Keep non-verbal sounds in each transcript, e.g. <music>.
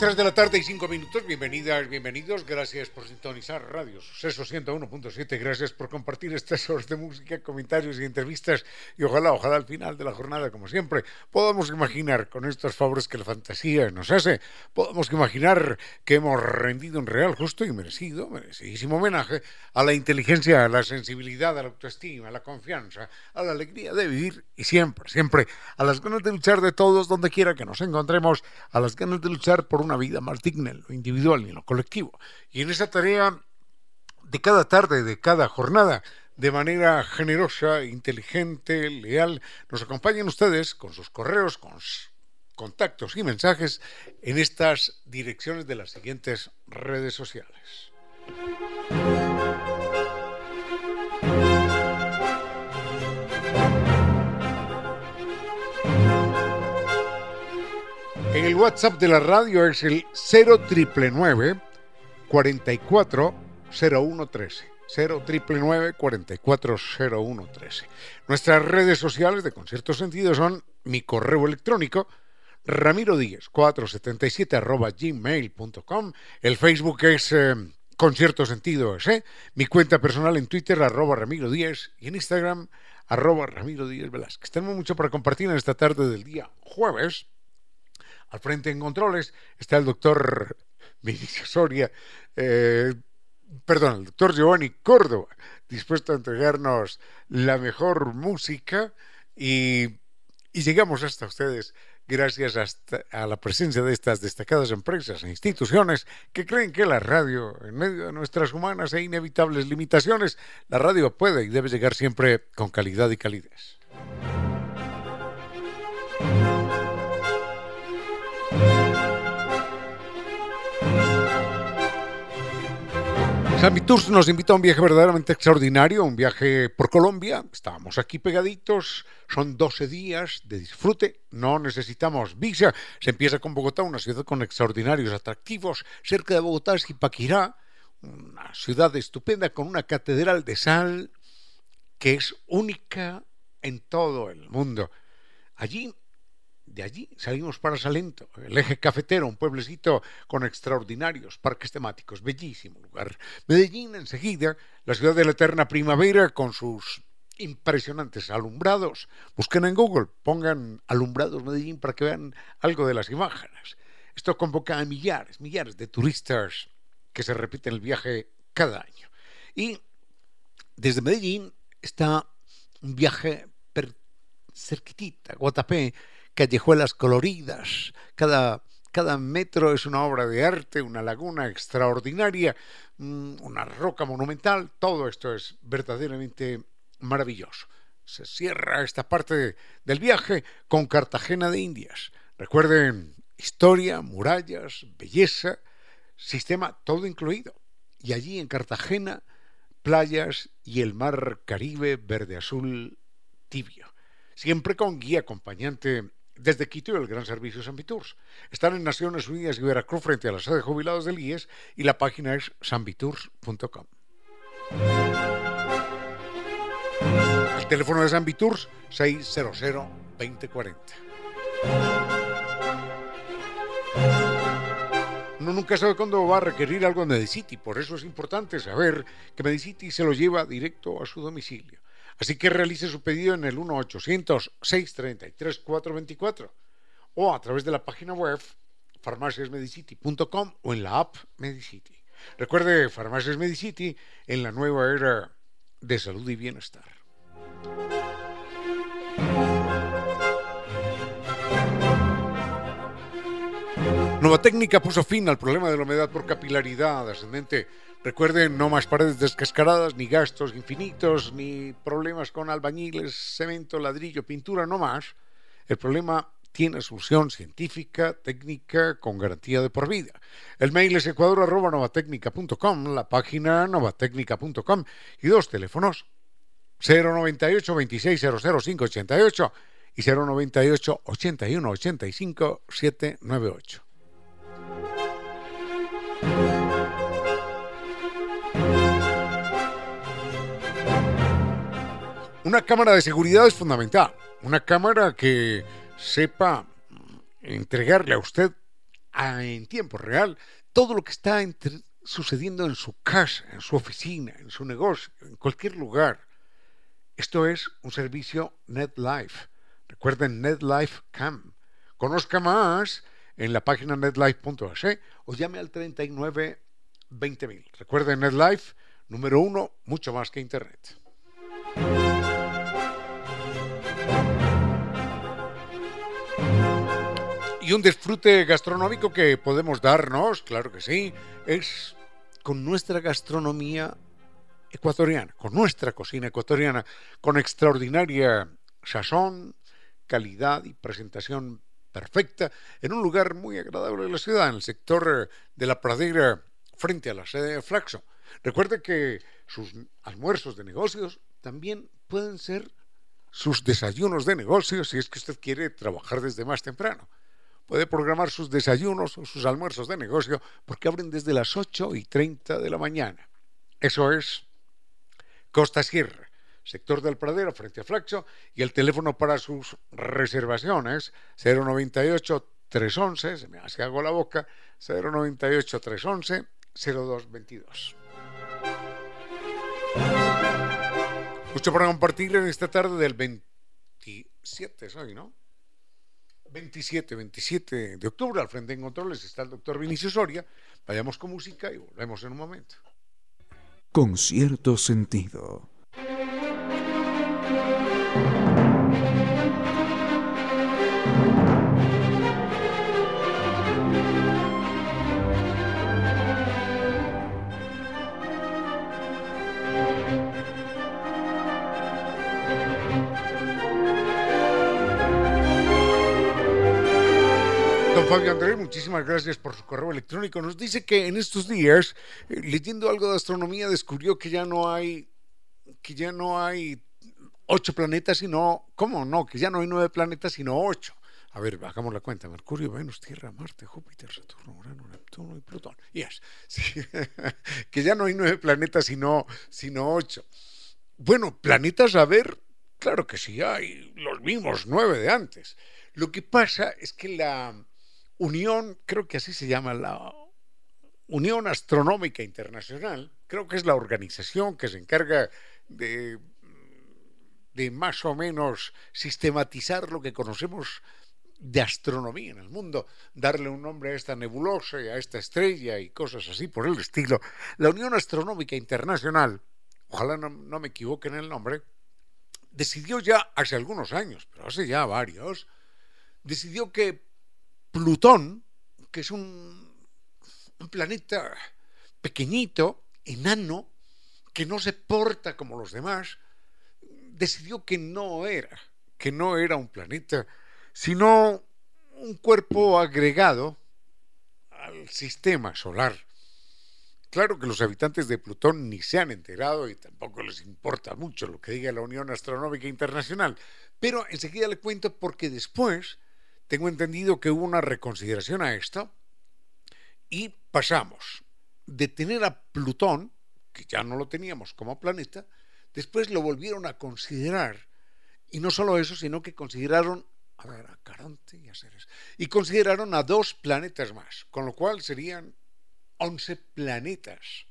3 de la tarde y 5 minutos, bienvenidas, bienvenidos, gracias por sintonizar Radio Suceso 101.7, gracias por compartir estas horas de música, comentarios y entrevistas. Y ojalá, ojalá al final de la jornada, como siempre, podamos imaginar con estos favores que la fantasía nos hace, podamos imaginar que hemos rendido un real, justo y merecido, merecidísimo homenaje a la inteligencia, a la sensibilidad, a la autoestima, a la confianza, a la alegría de vivir y siempre, siempre a las ganas de luchar de todos donde quiera que nos encontremos, a las ganas de luchar por un una vida más digna en lo individual y en lo colectivo. Y en esa tarea de cada tarde, de cada jornada, de manera generosa, inteligente, leal, nos acompañan ustedes con sus correos, con contactos y mensajes en estas direcciones de las siguientes redes sociales. En el WhatsApp de la radio es el 0999 44 0113. 0999 440113. Nuestras redes sociales de concierto sentido son mi correo electrónico ramiro 477 arroba gmail.com. El Facebook es eh, concierto sentido ¿eh? Mi cuenta personal en Twitter arroba ramiro 10 y en Instagram arroba ramiro 10 Velázquez. Tenemos mucho para compartir en esta tarde del día jueves al frente en controles está el doctor <laughs> Vinicio Soria, eh, perdón, el doctor Giovanni Córdoba, dispuesto a entregarnos la mejor música y, llegamos hasta ustedes gracias a la presencia de estas destacadas empresas e instituciones que creen que la radio, en medio de nuestras humanas e inevitables limitaciones, la radio puede y debe llegar siempre con calidad y calidez. San Tours nos invita a un viaje verdaderamente extraordinario, un viaje por Colombia. Estábamos aquí pegaditos, son 12 días de disfrute, no necesitamos visa. Se empieza con Bogotá, una ciudad con extraordinarios atractivos. Cerca de Bogotá es Ipaquirá, una ciudad estupenda con una catedral de sal que es única en todo el mundo. Allí allí salimos para Salento, el eje cafetero, un pueblecito con extraordinarios parques temáticos, bellísimo lugar. Medellín enseguida, la ciudad de la eterna primavera con sus impresionantes alumbrados. Busquen en Google, pongan alumbrados Medellín para que vean algo de las imágenes. Esto convoca a millares, millares de turistas que se repiten el viaje cada año. Y desde Medellín está un viaje cerquitita, Guatapé, callejuelas coloridas, cada, cada metro es una obra de arte, una laguna extraordinaria, mm, una roca monumental, todo esto es verdaderamente maravilloso. Se cierra esta parte del viaje con Cartagena de Indias. Recuerden, historia, murallas, belleza, sistema todo incluido. Y allí en Cartagena, playas y el mar Caribe verde azul tibio. Siempre con guía acompañante desde Quito y el Gran Servicio San Viturs. Están en Naciones Unidas y Veracruz frente a la sede de jubilados del IES y la página es sanviturs.com. El teléfono de San Viturs 600 2040. Uno nunca sabe cuándo va a requerir algo en Medicity, por eso es importante saber que Medicity se lo lleva directo a su domicilio. Así que realice su pedido en el 1-800-633-424 o a través de la página web farmaciasmedicity.com o en la app Medicity. Recuerde Farmacias Medicity en la nueva era de salud y bienestar. Nueva técnica puso fin al problema de la humedad por capilaridad ascendente Recuerden, no más paredes descascaradas, ni gastos infinitos, ni problemas con albañiles, cemento, ladrillo, pintura, no más. El problema tiene solución científica, técnica, con garantía de por vida. El mail es ecuador.novatecnica.com, la página novatecnica.com y dos teléfonos 098 26 588 y 098 81 85 798. Una cámara de seguridad es fundamental. Una cámara que sepa entregarle a usted en tiempo real todo lo que está sucediendo en su casa, en su oficina, en su negocio, en cualquier lugar. Esto es un servicio NetLife. Recuerden NetLife Cam. Conozca más en la página netlife.es o llame al 39 20000. Recuerden NetLife, número uno, mucho más que Internet. Y un disfrute gastronómico que podemos darnos, claro que sí, es con nuestra gastronomía ecuatoriana, con nuestra cocina ecuatoriana, con extraordinaria sazón, calidad y presentación perfecta, en un lugar muy agradable de la ciudad, en el sector de la pradera frente a la sede de Flaxo. Recuerde que sus almuerzos de negocios también pueden ser sus desayunos de negocios si es que usted quiere trabajar desde más temprano puede programar sus desayunos o sus almuerzos de negocio porque abren desde las 8 y 30 de la mañana. Eso es Costa Sierra, sector del Pradero frente a Flaxo y el teléfono para sus reservaciones 098 311, se me hace algo la boca, 098 311 0222. Mucho para compartir en esta tarde del 27, soy, ¿no? 27, 27 de octubre, al frente en controles está el doctor Vinicio Soria. Vayamos con música y volvemos en un momento. Con cierto sentido. Fabio Andrés, muchísimas gracias por su correo electrónico. Nos dice que en estos días, eh, leyendo algo de astronomía, descubrió que ya no hay, que ya no hay ocho planetas, sino, ¿cómo no? Que ya no hay nueve planetas, sino ocho. A ver, hagamos la cuenta. Mercurio, Venus, Tierra, Marte, Júpiter, Saturno, Urano, Neptuno y Plutón. Yes. <laughs> que ya no hay nueve planetas, sino, sino ocho. Bueno, planetas a ver, claro que sí hay los mismos nueve de antes. Lo que pasa es que la, Unión, creo que así se llama la Unión Astronómica Internacional, creo que es la organización que se encarga de, de más o menos sistematizar lo que conocemos de astronomía en el mundo, darle un nombre a esta nebulosa y a esta estrella y cosas así por el estilo. La Unión Astronómica Internacional, ojalá no, no me equivoque en el nombre, decidió ya hace algunos años, pero hace ya varios, decidió que Plutón, que es un, planeta pequeñito, enano, que no se porta como los demás, decidió que no era, que no era un planeta, sino un cuerpo agregado al sistema solar. Claro que los habitantes de Plutón ni se han enterado y tampoco les importa mucho lo que diga la Unión Astronómica Internacional, pero enseguida le cuento porque después tengo entendido que hubo una reconsideración a esto y pasamos de tener a Plutón, que ya no lo teníamos como planeta, después lo volvieron a considerar. Y no solo eso, sino que consideraron a ver, a Caronte y a Ceres. Y consideraron a dos planetas más, con lo cual serían 11 planetas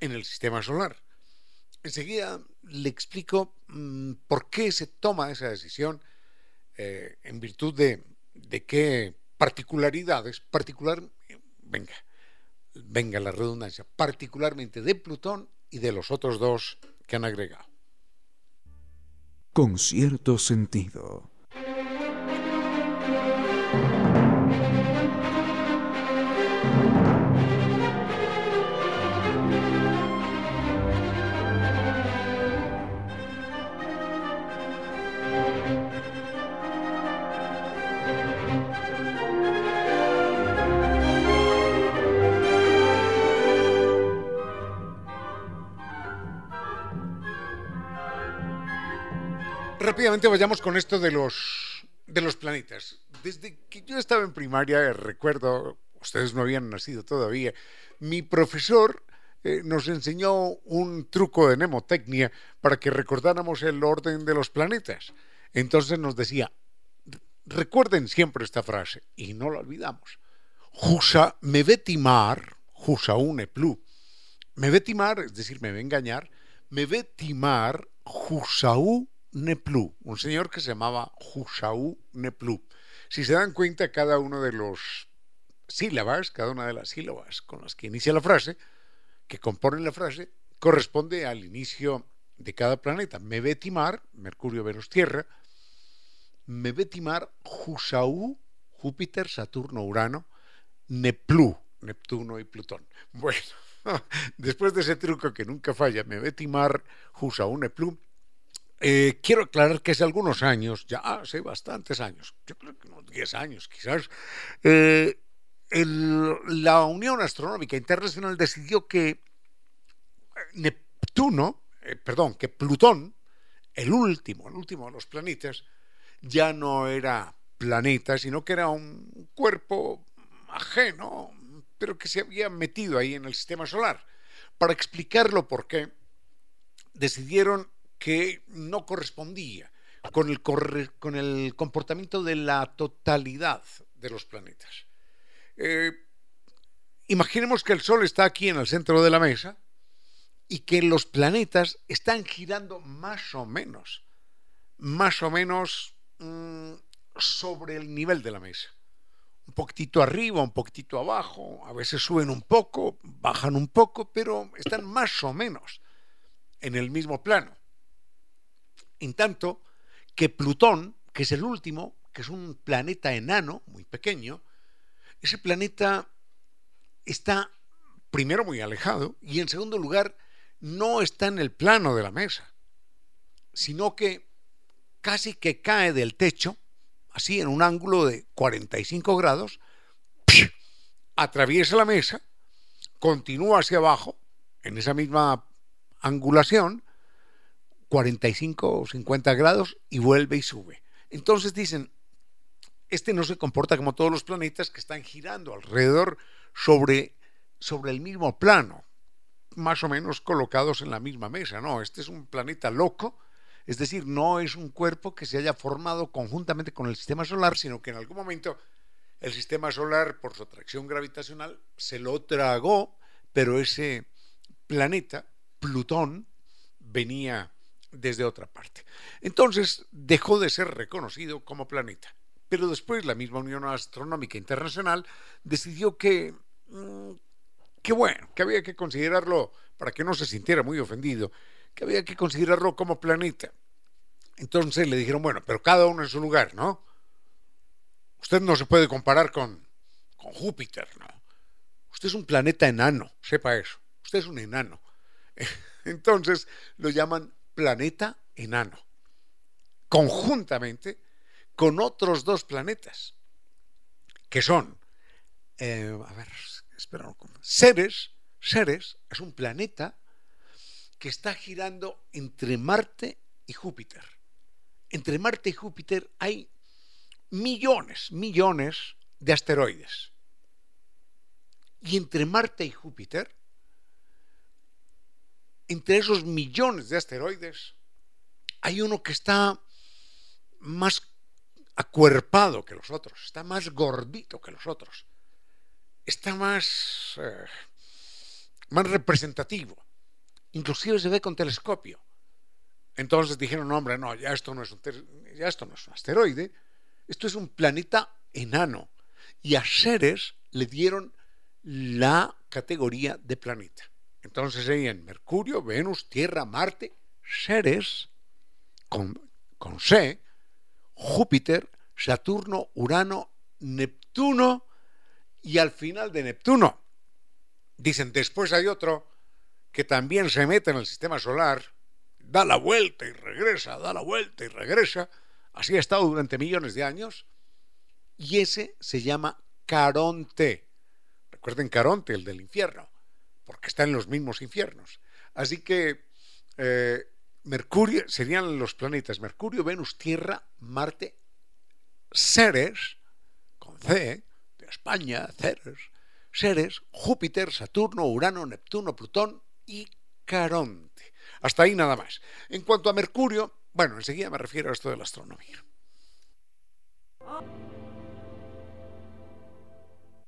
en el sistema solar. Enseguida le explico mm, por qué se toma esa decisión eh, en virtud de, de qué particularidades, particular, venga, venga la redundancia, particularmente de Plutón y de los otros dos que han agregado. Con cierto sentido. Rápidamente vayamos con esto de los, de los planetas. Desde que yo estaba en primaria, recuerdo, ustedes no habían nacido todavía, mi profesor eh, nos enseñó un truco de mnemotecnia para que recordáramos el orden de los planetas. Entonces nos decía, recuerden siempre esta frase, y no la olvidamos. Jusa me ve timar, jusa une plu. Me ve timar, es decir, me ve engañar, me ve timar Neplu, un señor que se llamaba Jusaú Neplu. Si se dan cuenta, cada uno de los sílabas, cada una de las sílabas con las que inicia la frase, que componen la frase, corresponde al inicio de cada planeta. Me ve timar, Mercurio, Venus, Tierra. Me ve timar Jusaú, Júpiter, Saturno, Urano, Neplu, Neptuno y Plutón. Bueno, <laughs> después de ese truco que nunca falla, me ve timar Jusaú, Neplu, eh, quiero aclarar que hace algunos años, ya hace bastantes años, yo creo que unos 10 años quizás, eh, la Unión Astronómica Internacional decidió que Neptuno, eh, perdón, que Plutón, el último, el último de los planetas, ya no era planeta, sino que era un cuerpo ajeno, pero que se había metido ahí en el sistema solar. Para explicarlo por qué, decidieron que no correspondía con el, comportamiento de la totalidad de los planetas. Eh, imaginemos que el Sol está aquí en el centro de la mesa y que los planetas están girando más o menos, más o menos mm, sobre el nivel de la mesa. Un poquitito arriba, un poquitito abajo, a veces suben un poco, bajan un poco, pero están más o menos en el mismo plano. En tanto que Plutón, que es el último, que es un planeta enano, muy pequeño, ese planeta está primero muy alejado y en segundo lugar no está en el plano de la mesa, sino que casi que cae del techo, así en un ángulo de 45 grados, atraviesa la mesa, continúa hacia abajo, en esa misma angulación, 45 o 50 grados y vuelve y sube. Entonces dicen, este no se comporta como todos los planetas que están girando alrededor sobre, sobre el mismo plano, más o menos colocados en la misma mesa. No, este es un planeta loco, es decir, no es un cuerpo que se haya formado conjuntamente con el sistema solar, sino que en algún momento el sistema solar, por su atracción gravitacional, se lo tragó, pero ese planeta, Plutón, venía desde otra parte. Entonces dejó de ser reconocido como planeta. Pero después la misma Unión Astronómica Internacional decidió que, mm, que bueno, que había que considerarlo, para que no se sintiera muy ofendido, que había que considerarlo como planeta. Entonces le dijeron, bueno, pero cada uno en su lugar, ¿no? Usted no se puede comparar con, con Júpiter, ¿no? Usted es un planeta enano, sepa eso. Usted es un enano. <laughs> Entonces lo llaman planeta enano, conjuntamente con otros dos planetas, que son, eh, a ver, es un planeta que está girando entre Marte y Júpiter. Entre Marte y Júpiter hay millones, millones de asteroides. Y entre Marte y Júpiter entre esos millones de asteroides, hay uno que está más acuerpado que los otros, está más gordito que los otros, está más, eh, más representativo, inclusive se ve con telescopio. Entonces dijeron, no, hombre, no, ya esto no es un, ya esto no es un asteroide, esto es un planeta enano. Y a Ceres le dieron la categoría de planeta. Entonces serían Mercurio, Venus, Tierra, Marte, Ceres, con, con C, Júpiter, Saturno, Urano, Neptuno y al final de Neptuno. Dicen, después hay otro que también se mete en el sistema solar, da la vuelta y regresa, da la vuelta y regresa. Así ha estado durante millones de años. Y ese se llama Caronte. Recuerden Caronte, el del infierno porque está en los mismos infiernos. Así que eh, Mercurio serían los planetas Mercurio, Venus, Tierra, Marte, Ceres, con C, de España, Ceres, Ceres, Júpiter, Saturno, Urano, Neptuno, Plutón y Caronte. Hasta ahí nada más. En cuanto a Mercurio, bueno, enseguida me refiero a esto de la astronomía.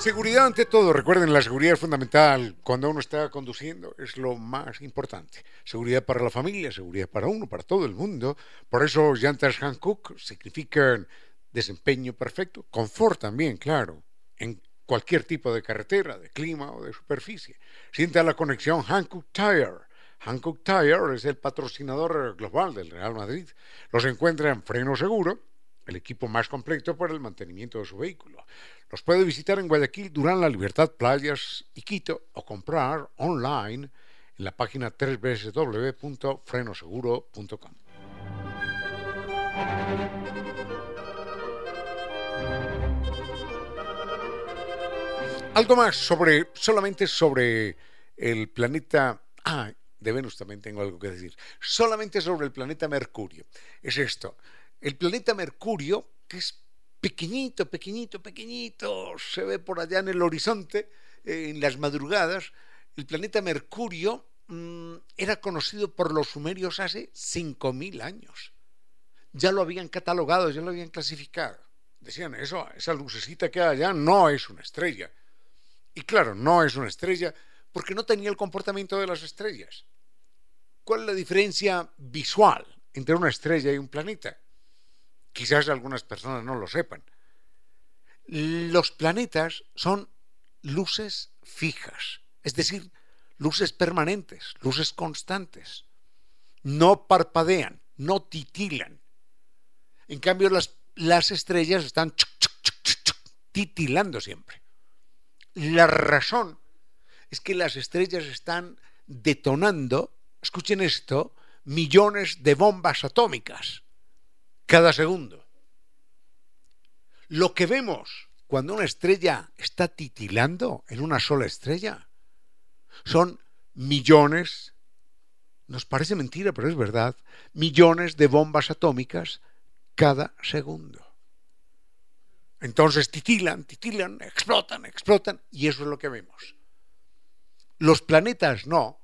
Seguridad ante todo. Recuerden, la seguridad es fundamental cuando uno está conduciendo. Es lo más importante. Seguridad para la familia, seguridad para uno, para todo el mundo. Por eso llantas Hankook significan desempeño perfecto. Confort también, claro. En cualquier tipo de carretera, de clima o de superficie. Sienta la conexión Hankook Tire. Hankook Tire es el patrocinador global del Real Madrid. Los encuentra en freno seguro el equipo más completo para el mantenimiento de su vehículo. Los puede visitar en Guayaquil, Durán, La Libertad, Playas y Quito o comprar online en la página www.frenoseguro.com. Algo más sobre, solamente sobre el planeta. Ah, de Venus también tengo algo que decir. Solamente sobre el planeta Mercurio. Es esto. El planeta Mercurio, que es pequeñito, pequeñito, pequeñito, se ve por allá en el horizonte, eh, en las madrugadas, el planeta Mercurio mm, era conocido por los sumerios hace 5.000 años. Ya lo habían catalogado, ya lo habían clasificado. Decían, eso, esa lucecita que hay allá no es una estrella. Y claro, no es una estrella porque no tenía el comportamiento de las estrellas. ¿Cuál es la diferencia visual entre una estrella y un planeta? Quizás algunas personas no lo sepan. Los planetas son luces fijas, es decir, luces permanentes, luces constantes. No parpadean, no titilan. En cambio, las, las estrellas están titilando siempre. La razón es que las estrellas están detonando, escuchen esto, millones de bombas atómicas cada segundo. Lo que vemos cuando una estrella está titilando en una sola estrella son millones, nos parece mentira, pero es verdad, millones de bombas atómicas cada segundo. Entonces titilan, titilan, explotan, explotan, y eso es lo que vemos. Los planetas no,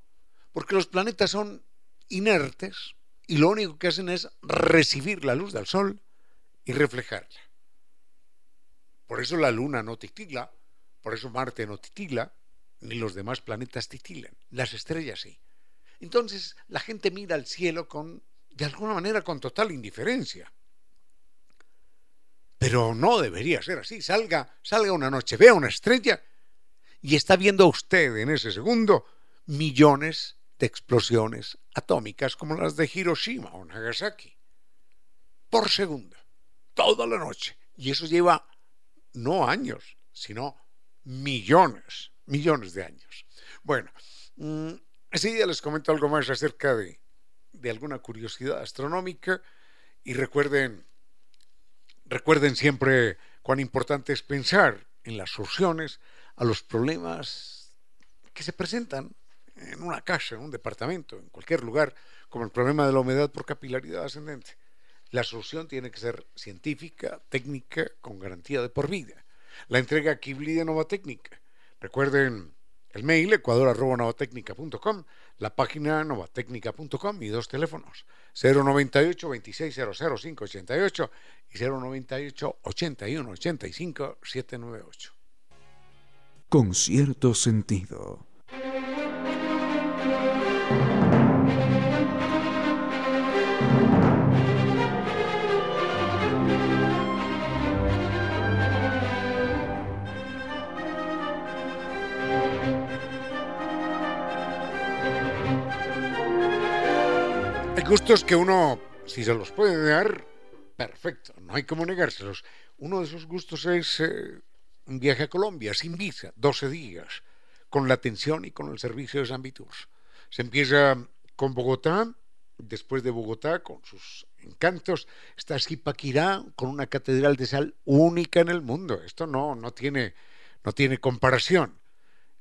porque los planetas son inertes, y lo único que hacen es recibir la luz del sol y reflejarla. Por eso la luna no titila, por eso Marte no titila, ni los demás planetas titilan, las estrellas sí. Entonces la gente mira al cielo con, de alguna manera, con total indiferencia. Pero no debería ser así. Salga, salga una noche, vea una estrella y está viendo usted en ese segundo millones de explosiones atómicas como las de Hiroshima o Nagasaki. Por segundo, toda la noche. Y eso lleva no años, sino millones, millones de años. Bueno, mm, día les comento algo más acerca de, de alguna curiosidad astronómica y recuerden, recuerden siempre cuán importante es pensar en las soluciones a los problemas que se presentan en una casa, en un departamento, en cualquier lugar, como el problema de la humedad por capilaridad ascendente. La solución tiene que ser científica, técnica, con garantía de por vida. La entrega Kibli de Nova Técnica. Recuerden el mail ecuador.novatecnica.com, la página novatecnica.com y dos teléfonos 098 2600 588 y 098 81 85 798. Con cierto sentido. Gustos que uno, si se los puede dar, perfecto, no hay como negárselos. Uno de esos gustos es eh, un viaje a Colombia sin visa, 12 días, con la atención y con el servicio de San Viturs. Se empieza con Bogotá, después de Bogotá, con sus encantos, está Zipaquirá, con una catedral de sal única en el mundo. Esto no, no, tiene, no tiene comparación.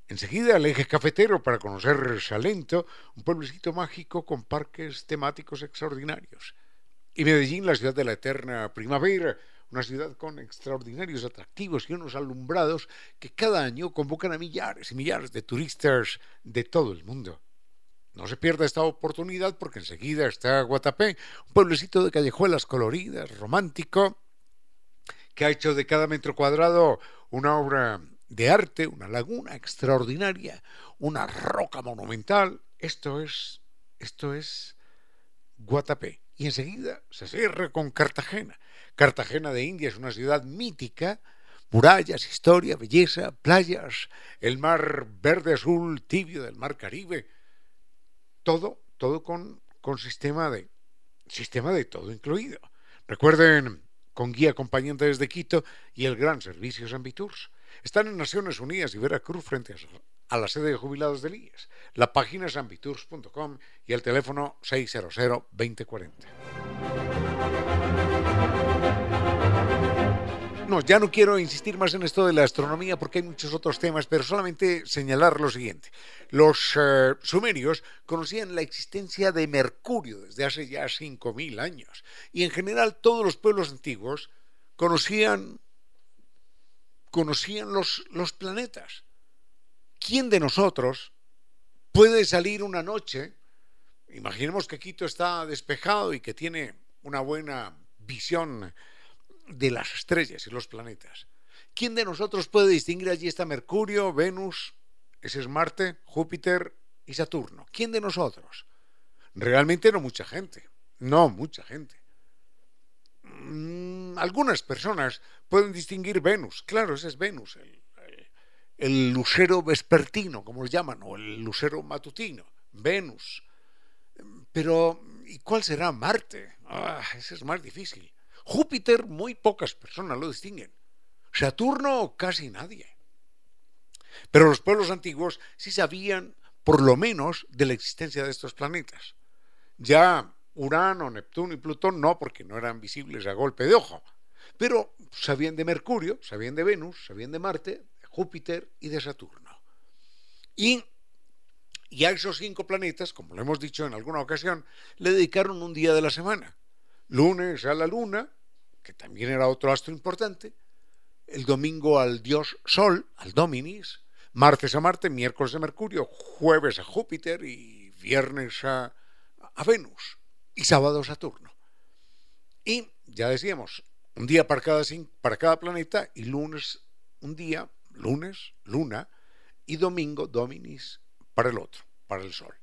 Enseguida el eje cafetero para conocer Salento, un pueblecito mágico con parques temáticos extraordinarios. Y Medellín, la ciudad de la eterna primavera, una ciudad con extraordinarios atractivos y unos alumbrados que cada año convocan a millares y millares de turistas de todo el mundo. No se pierda esta oportunidad porque enseguida está Guatapé, un pueblecito de callejuelas coloridas, romántico, que ha hecho de cada metro cuadrado una obra de arte, una laguna extraordinaria, una roca monumental. Esto es, esto es Guatapé. Y enseguida se cierra con Cartagena. Cartagena de India es una ciudad mítica, murallas, historia, belleza, playas, el mar verde azul tibio del mar Caribe, todo, todo con, con sistema de sistema de todo incluido. Recuerden, con guía acompañante desde Quito y el gran servicio San. Están en Naciones Unidas y Veracruz frente a la sede de jubilados del IES. La página es ambitours.com y el teléfono 600-2040. No, ya no quiero insistir más en esto de la astronomía porque hay muchos otros temas, pero solamente señalar lo siguiente. Los eh, sumerios conocían la existencia de Mercurio desde hace ya 5.000 años y en general todos los pueblos antiguos conocían conocían los, los planetas. ¿Quién de nosotros puede salir una noche? Imaginemos que Quito está despejado y que tiene una buena visión de las estrellas y los planetas. ¿Quién de nosotros puede distinguir allí está Mercurio, Venus, ese es Marte, Júpiter y Saturno? ¿Quién de nosotros? Realmente no mucha gente, no mucha gente. Mm, algunas personas pueden distinguir Venus, claro, ese es Venus, el, lucero vespertino, como lo llaman, o el lucero matutino, Venus. Pero, ¿y cuál será Marte? Ah, ese es más difícil. Júpiter, muy pocas personas lo distinguen. Saturno, casi nadie. Pero los pueblos antiguos sí sabían, por lo menos, de la existencia de estos planetas. Ya Urano, Neptuno y Plutón no, porque no eran visibles a golpe de ojo. Pero sabían de Mercurio, sabían de Venus, sabían de Marte, de Júpiter y de Saturno. Y, a esos cinco planetas, como lo hemos dicho en alguna ocasión, le dedicaron un día de la semana. Lunes a la Luna, que también era otro astro importante. El domingo al dios Sol, al Dominis. Martes a Marte, miércoles a Mercurio, jueves a Júpiter y viernes a, a Venus y sábado a Saturno. Y ya decíamos, un día para cada, para cada planeta y lunes un día, lunes, luna, y domingo, dominis, para el otro, para el sol.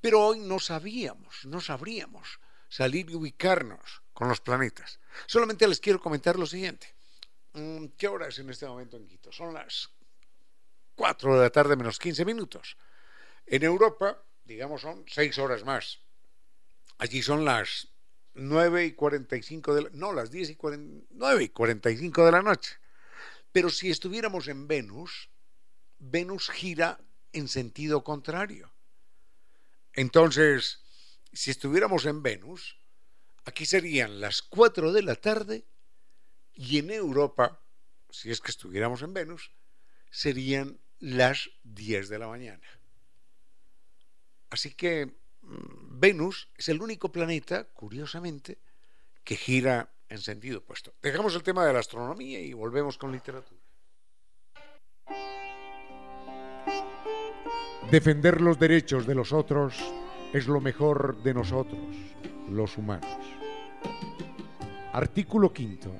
Pero hoy no sabíamos, no sabríamos salir y ubicarnos con los planetas. Solamente les quiero comentar lo siguiente. Mm, ¿Qué hora es en este momento en Quito? Son las 4 de la tarde menos 15 minutos. En Europa, digamos, son 6 horas más. Allí son las 9 y 45 de la, no, las 10 y 9 y 45 de la noche. Pero si estuviéramos en Venus, Venus gira en sentido contrario. Entonces, si estuviéramos en Venus, aquí serían las 4 de la tarde y en Europa, si es que estuviéramos en Venus, serían las 10 de la mañana. Así que Venus es el único planeta, curiosamente, que gira en sentido opuesto. Dejamos el tema de la astronomía y volvemos con literatura. Defender los derechos de los otros es lo mejor de nosotros, los humanos. Artículo quinto.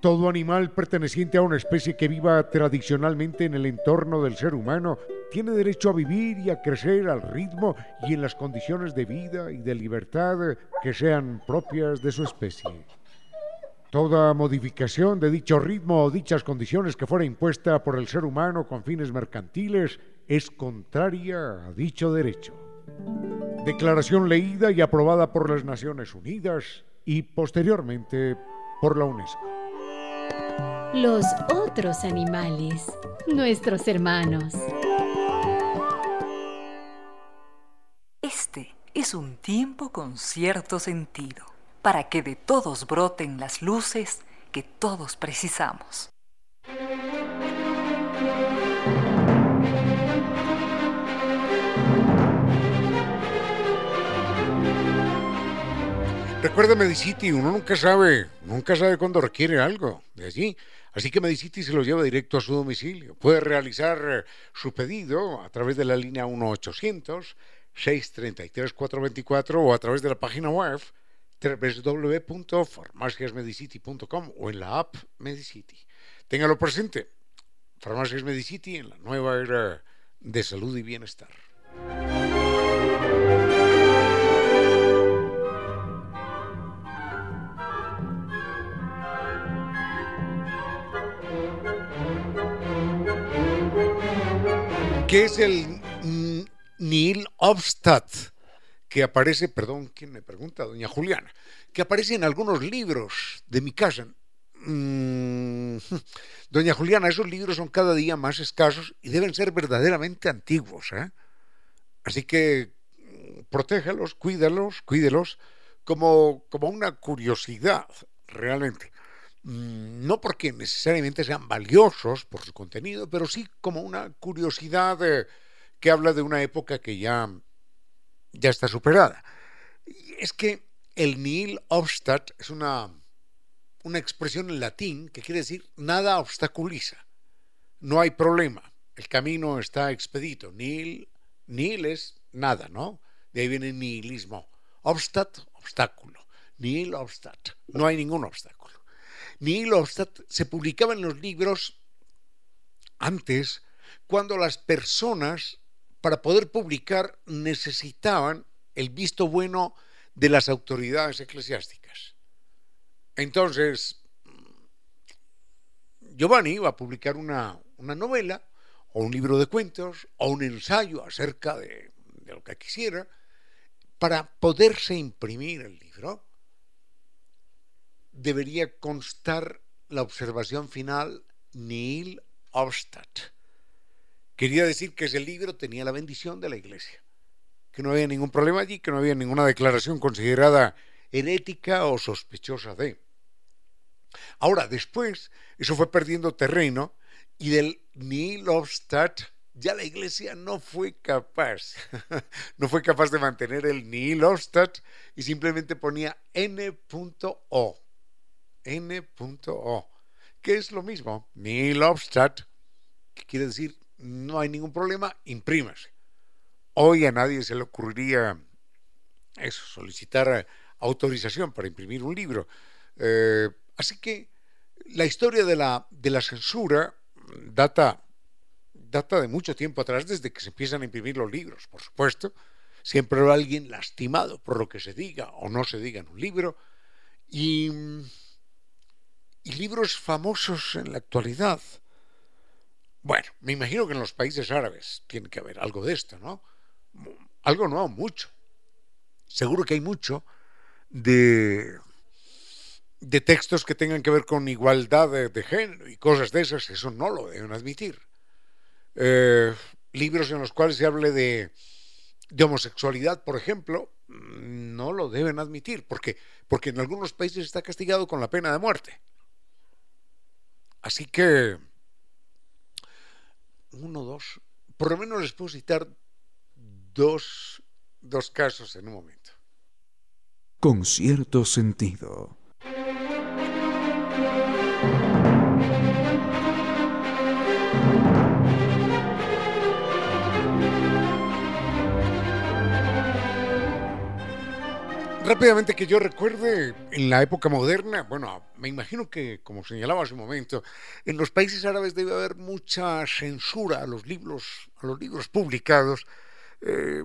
Todo animal perteneciente a una especie que viva tradicionalmente en el entorno del ser humano tiene derecho a vivir y a crecer al ritmo y en las condiciones de vida y de libertad que sean propias de su especie. Toda modificación de dicho ritmo o dichas condiciones que fuera impuesta por el ser humano con fines mercantiles es contraria a dicho derecho. Declaración leída y aprobada por las Naciones Unidas y posteriormente por la UNESCO. Los otros animales, nuestros hermanos. Un tiempo con cierto sentido, para que de todos broten las luces que todos precisamos. Recuerda Medicity, uno nunca sabe, nunca sabe cuándo requiere algo de allí. Así que Medicity se lo lleva directo a su domicilio. Puede realizar su pedido a través de la línea 1-800-633-424 o a través de la página web www.farmaciasmedicity.com o en la app Medicity. Téngalo presente. Farmacias Medicity en la nueva era de salud y bienestar. ¿Qué es el Neil Obstadt? Que aparece, perdón, ¿quién me pregunta? Doña Juliana, que aparece en algunos libros de mi casa. Mm, <laughs> doña Juliana, esos libros son cada día más escasos y deben ser verdaderamente antiguos. ¿eh? Así que mm, protéjalos, cuídalos, cuídelos como, como una curiosidad, realmente. Mm, no porque necesariamente sean valiosos por su contenido, pero sí como una curiosidad eh, que habla de una época que ya, ya está superada. es que el nihil obstat es una, una expresión en latín que quiere decir nada obstaculiza, no hay problema, el camino está expedito. Nihil, nihil es nada, ¿no? De ahí viene nihilismo. Obstat, obstáculo. Nihil obstat, no hay ningún obstáculo. Neil Obstadt se publicaba en los libros antes, cuando las personas, para poder publicar, necesitaban el visto bueno de las autoridades eclesiásticas. Entonces, Giovanni iba a publicar una, novela, o un libro de cuentos, o un ensayo acerca de, lo que quisiera, para poderse imprimir el libro debería constar la observación final Neil Obstadt. Quería decir que ese libro tenía la bendición de la Iglesia, que no había ningún problema allí, que no había ninguna declaración considerada herética o sospechosa de. Ahora, después, eso fue perdiendo terreno y del Neil Obstadt ya la iglesia no fue capaz, <laughs> no fue capaz de mantener el Neil Obstadt y simplemente ponía N.O. N.O, que es lo mismo, Neil Obstadt, que quiere decir no hay ningún problema, imprímase. Hoy a nadie se le ocurriría eso, solicitar autorización para imprimir un libro. Eh, así que la historia de la, de la censura data, data de mucho tiempo atrás, desde que se empiezan a imprimir los libros, por supuesto. Siempre habrá alguien lastimado por lo que se diga o no se diga en un libro. Y y libros famosos en la actualidad. Bueno, me imagino que en los países árabes tiene que haber algo de esto, ¿no? Algo no, mucho. Seguro que hay mucho de, textos que tengan que ver con igualdad de, género y cosas de esas, eso no lo deben admitir. Eh, libros en los cuales se hable de, de homosexualidad, por ejemplo, no lo deben admitir, porque, porque en algunos países está castigado con la pena de muerte. Así que, uno, dos, por lo menos les puedo citar dos, dos casos en un momento. Con cierto sentido. Rápidamente que yo recuerde, en la época moderna, bueno, me imagino que, como señalaba hace un momento, en los países árabes debe haber mucha censura a los libros, a los libros publicados, eh,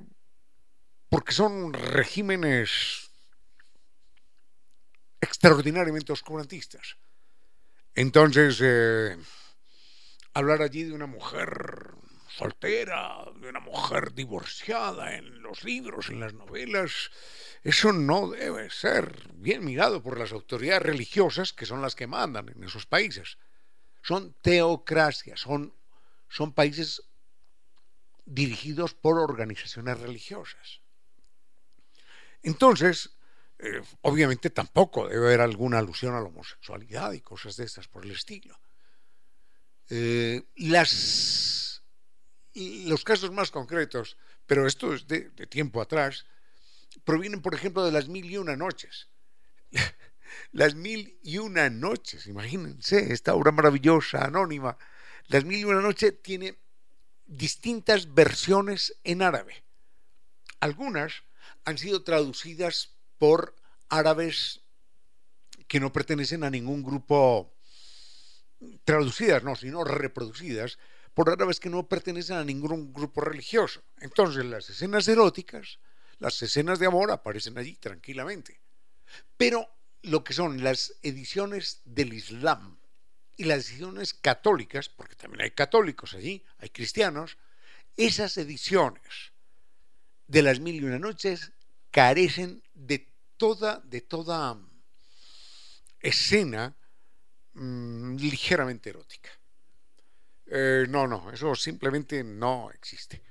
porque son regímenes extraordinariamente oscurantistas. Entonces, eh, hablar allí de una mujer soltera, de una mujer divorciada en los libros, en las novelas, eso no debe ser bien mirado por las autoridades religiosas que son las que mandan en esos países. Son teocracias, son, son países dirigidos por organizaciones religiosas. Entonces, eh, obviamente tampoco debe haber alguna alusión a la homosexualidad y cosas de estas por el estilo. Eh, las, los casos más concretos, pero esto es de, tiempo atrás, provienen, por ejemplo, de las mil y una noches. <laughs> las mil y una noches, imagínense, esta obra maravillosa, anónima. Las mil y una noches tiene distintas versiones en árabe. Algunas han sido traducidas por árabes que no pertenecen a ningún grupo, traducidas no, sino reproducidas por árabes que no pertenecen a ningún grupo religioso. Entonces las escenas eróticas, las escenas de amor aparecen allí tranquilamente. Pero lo que son las ediciones del Islam y las ediciones católicas, porque también hay católicos allí, hay cristianos, esas ediciones de las mil y una noches carecen de toda, de toda escena mm, ligeramente erótica. Eh, no, no, eso simplemente no existe.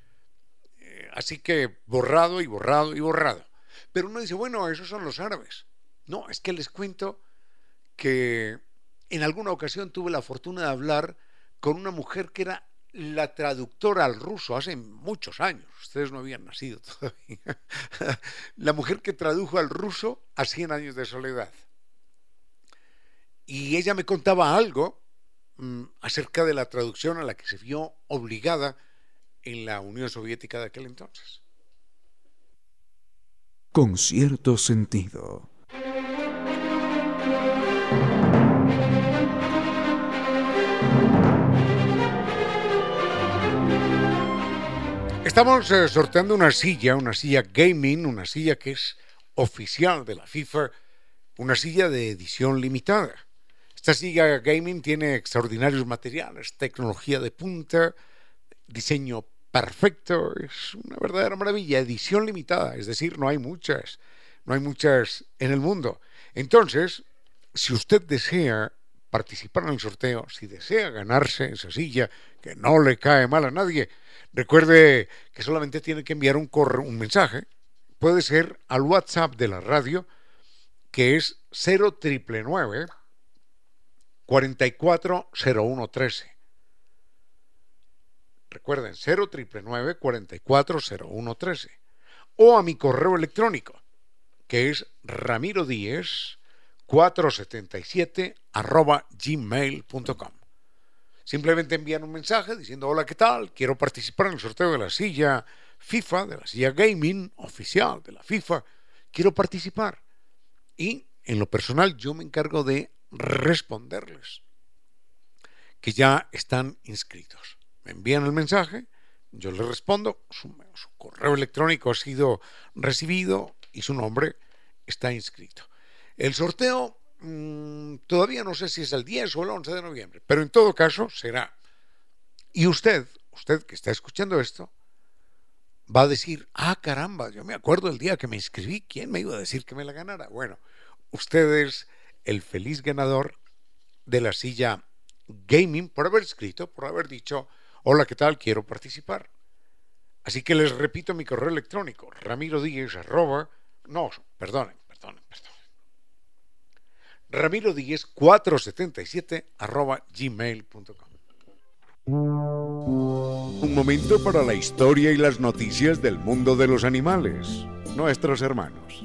Eh, así que borrado y borrado y borrado. Pero uno dice, bueno, esos son los árabes. No, es que les cuento que en alguna ocasión tuve la fortuna de hablar con una mujer que era la traductora al ruso hace muchos años, ustedes no habían nacido <laughs> todavía, la mujer que tradujo al ruso a 100 años de soledad. Y ella me contaba algo mm, acerca de la traducción a la que se vio obligada en la Unión Soviética de aquel entonces. Con cierto sentido. Estamos eh, sorteando una silla, una silla gaming, una silla que es oficial de la FIFA, una silla de edición limitada. Esta silla gaming tiene extraordinarios materiales, tecnología de punta, diseño perfecto, es una verdadera maravilla, edición limitada, es decir, no hay muchas, no hay muchas en el mundo. Entonces, si usted desea participar en el sorteo, si desea ganarse esa silla, que no le cae mal a nadie, Recuerde que solamente tiene que enviar un, un mensaje, puede ser al WhatsApp de la radio, que es 0999 440113. Recuerden, 0999 440113. O a mi correo electrónico, que es ramiro 477 arroba gmail.com. Simplemente envían un mensaje diciendo, hola, ¿qué tal? Quiero participar en el sorteo de la silla FIFA, de la silla gaming oficial de la FIFA. Quiero participar. Y en lo personal yo me encargo de responderles que ya están inscritos. Me envían el mensaje, yo les respondo, su, correo electrónico ha sido recibido y su nombre está inscrito. El sorteo Mm, todavía no sé si es el 10 o el 11 de noviembre, pero en todo caso será. Y usted, usted que está escuchando esto, va a decir, ah, caramba, yo me acuerdo el día que me inscribí, ¿quién me iba a decir que me la ganara? Bueno, usted es el feliz ganador de la silla gaming por haber escrito, por haber dicho, hola, ¿qué tal? Quiero participar. Así que les repito mi correo electrónico, ramiro díez no, perdonen, perdonen, perdonen ramiro 477 arroba gmail.com. Un momento para la historia y las noticias del mundo de los animales, nuestros hermanos.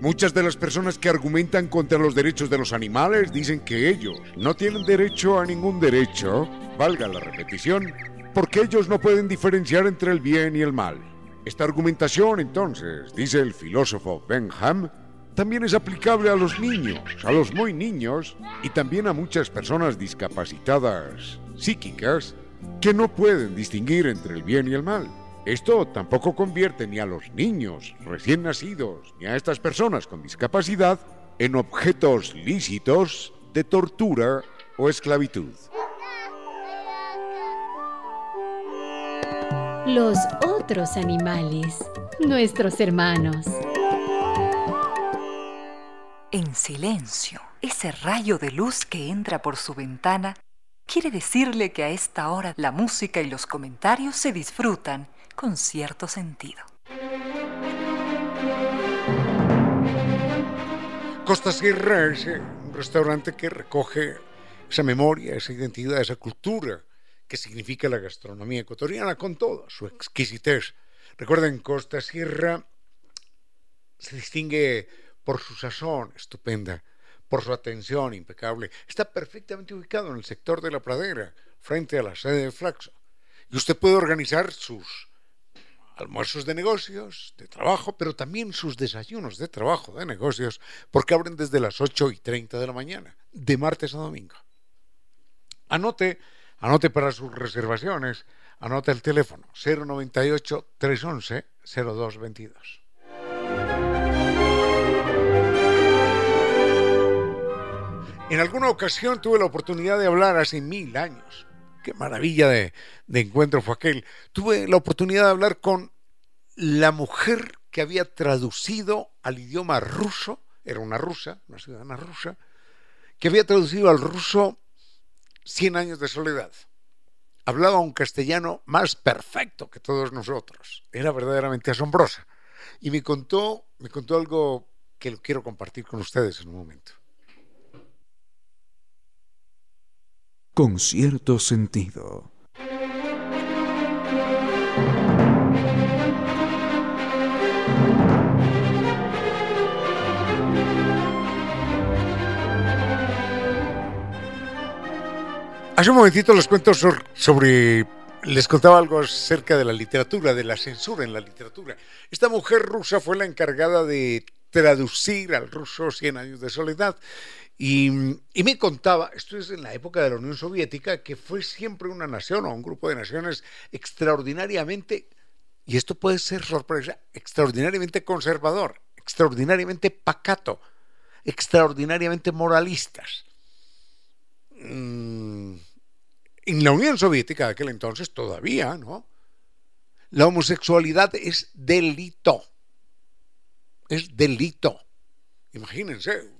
Muchas de las personas que argumentan contra los derechos de los animales dicen que ellos no tienen derecho a ningún derecho, valga la repetición, porque ellos no pueden diferenciar entre el bien y el mal. Esta argumentación, entonces, dice el filósofo Benham, también es aplicable a los niños, a los muy niños y también a muchas personas discapacitadas psíquicas que no pueden distinguir entre el bien y el mal. Esto tampoco convierte ni a los niños recién nacidos ni a estas personas con discapacidad en objetos lícitos de tortura o esclavitud. Los otros animales, nuestros hermanos. En silencio, ese rayo de luz que entra por su ventana quiere decirle que a esta hora la música y los comentarios se disfrutan con cierto sentido. Costa Sierra es un restaurante que recoge esa memoria, esa identidad, esa cultura que significa la gastronomía ecuatoriana con toda su exquisitez. Recuerden, Costa Sierra se distingue por su sazón estupenda, por su atención impecable. Está perfectamente ubicado en el sector de la pradera, frente a la sede de Flaxo. Y usted puede organizar sus almuerzos de negocios, de trabajo, pero también sus desayunos de trabajo, de negocios, porque abren desde las 8 y 30 de la mañana, de martes a domingo. Anote, anote para sus reservaciones, anote el teléfono 098 311 0222. En alguna ocasión tuve la oportunidad de hablar hace mil años. Qué maravilla de, encuentro fue aquel. Tuve la oportunidad de hablar con la mujer que había traducido al idioma ruso, era una rusa, una ciudadana rusa, que había traducido al ruso Cien años de soledad. Hablaba un castellano más perfecto que todos nosotros. Era verdaderamente asombrosa. Y me contó, me contó algo que lo quiero compartir con ustedes en un momento. Con cierto sentido. Hace un momentito les cuento sobre, les contaba algo acerca de la literatura, de la censura en la literatura. Esta mujer rusa fue la encargada de traducir al ruso Cien años de soledad y, me contaba, esto es en la época de la Unión Soviética, que fue siempre una nación o un grupo de naciones extraordinariamente, y esto puede ser sorpresa, extraordinariamente conservador, extraordinariamente pacato, extraordinariamente moralistas. Mm, en la Unión Soviética de aquel entonces todavía, ¿no? La homosexualidad es delito. Es delito. Imagínense,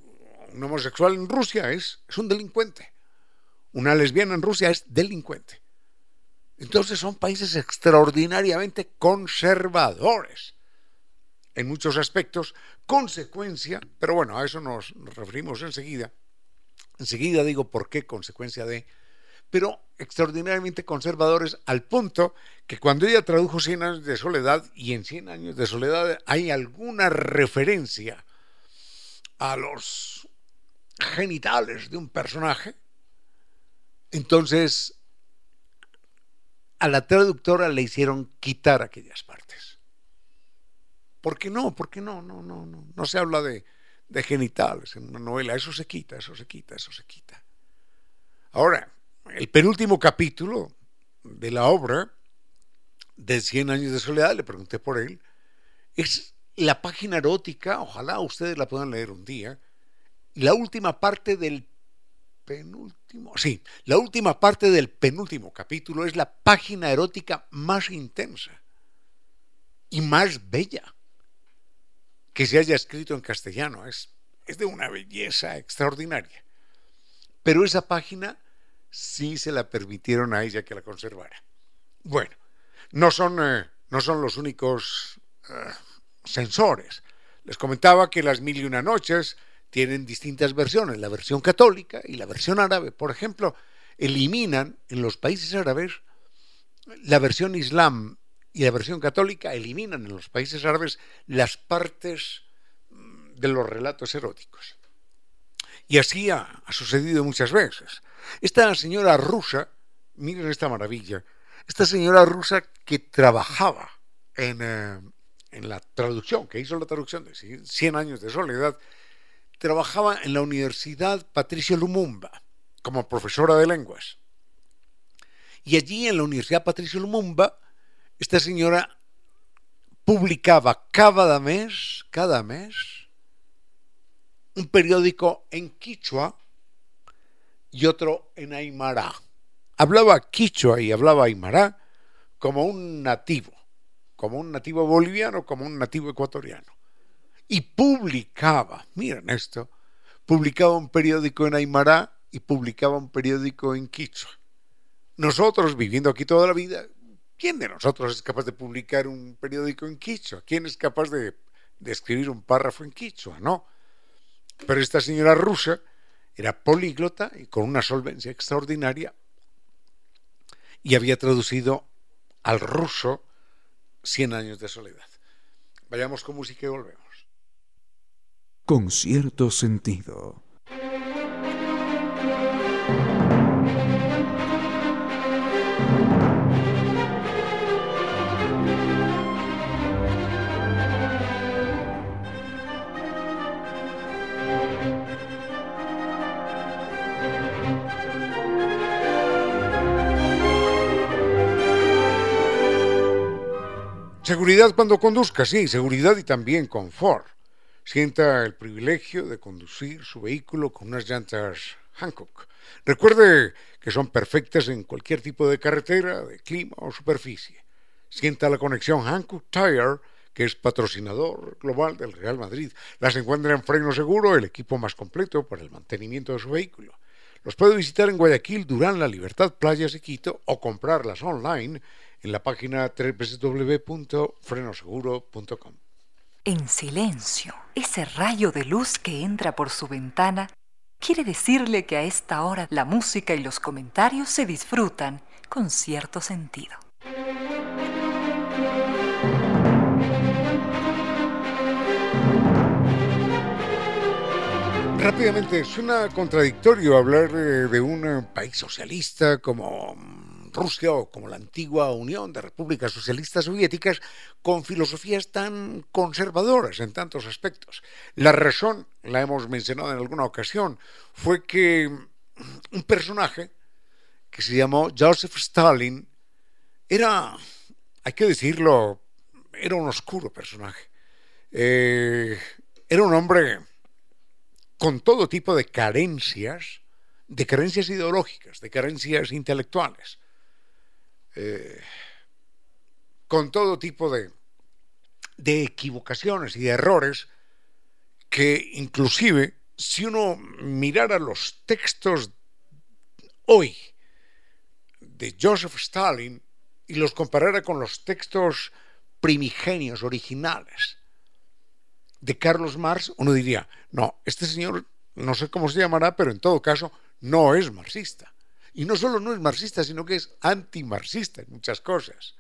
un homosexual en Rusia es, es un delincuente. Una lesbiana en Rusia es delincuente. Entonces son países extraordinariamente conservadores en muchos aspectos, consecuencia, pero bueno, a eso nos referimos enseguida. Enseguida digo por qué consecuencia de, pero extraordinariamente conservadores al punto que cuando ella tradujo Cien años de soledad y en Cien años de soledad hay alguna referencia a los genitales de un personaje, entonces a la traductora le hicieron quitar aquellas partes. ¿Por qué no? ¿Por qué no? No, no, no. No se habla de, de genitales en una novela. Eso se quita, eso se quita, eso se quita. Ahora, el penúltimo capítulo de la obra de Cien años de soledad, le pregunté por él, es la página erótica, ojalá ustedes la puedan leer un día, la última parte del penúltimo, sí, la última parte del penúltimo capítulo es la página erótica más intensa y más bella que se haya escrito en castellano. Es, es de una belleza extraordinaria. Pero esa página sí se la permitieron a ella que la conservara. Bueno, no son, eh, no son los únicos uh, censores. Les comentaba que las mil y una noches tienen distintas versiones, la versión católica y la versión árabe. Por ejemplo, eliminan en los países árabes la versión islam y la versión católica, eliminan en los países árabes las partes mm, de los relatos eróticos. Y así ha, sucedido muchas veces. Esta señora rusa, miren esta maravilla, esta señora rusa que trabajaba en, eh, en la traducción, que hizo la traducción de Cien años de soledad, trabajaba en la Universidad Patricio Lumumba como profesora de lenguas. Y allí en la Universidad Patricio Lumumba, esta señora publicaba cada mes, cada mes, un periódico en quichua y otro en aymara. Hablaba quichua y hablaba aymara como un nativo, como un nativo boliviano, como un nativo ecuatoriano. Y publicaba, miren esto, publicaba un periódico en Aymara y publicaba un periódico en Quichua. Nosotros, viviendo aquí toda la vida, ¿quién de nosotros es capaz de publicar un periódico en Quichua? ¿Quién es capaz de, escribir un párrafo en Quichua? No. Pero esta señora rusa era políglota y con una solvencia extraordinaria y había traducido al ruso Cien años de soledad. Vayamos con música y volvemos. Con cierto sentido. Seguridad cuando conduzca, sí, seguridad y también confort. Sienta el privilegio de conducir su vehículo con unas llantas Hancock. Recuerde que son perfectas en cualquier tipo de carretera, de clima o superficie. Sienta la conexión Hancock Tire, que es patrocinador global del Real Madrid. Las encuentra en Freno Seguro, el equipo más completo para el mantenimiento de su vehículo. Los puede visitar en Guayaquil, Durán, La Libertad, Playas y Quito o comprarlas online en la página www.frenoseguro.com. En silencio, ese rayo de luz que entra por su ventana quiere decirle que a esta hora la música y los comentarios se disfrutan con cierto sentido. Rápidamente, suena contradictorio hablar eh, de un eh, país socialista como Rusia o como la antigua Unión de Repúblicas Socialistas Soviéticas con filosofías tan conservadoras en tantos aspectos. La razón, la hemos mencionado en alguna ocasión, fue que un personaje que se llamó Joseph Stalin era, hay que decirlo, era un oscuro personaje. Eh, era un hombre con todo tipo de carencias, de carencias ideológicas, de carencias intelectuales. Eh, con todo tipo de, de equivocaciones y de errores que inclusive si uno mirara los textos hoy de Joseph Stalin y los comparara con los textos primigenios, originales de Carlos Marx, uno diría, no, este señor no sé cómo se llamará, pero en todo caso no es marxista. Y no solo no es marxista, sino que es antimarxista en muchas cosas.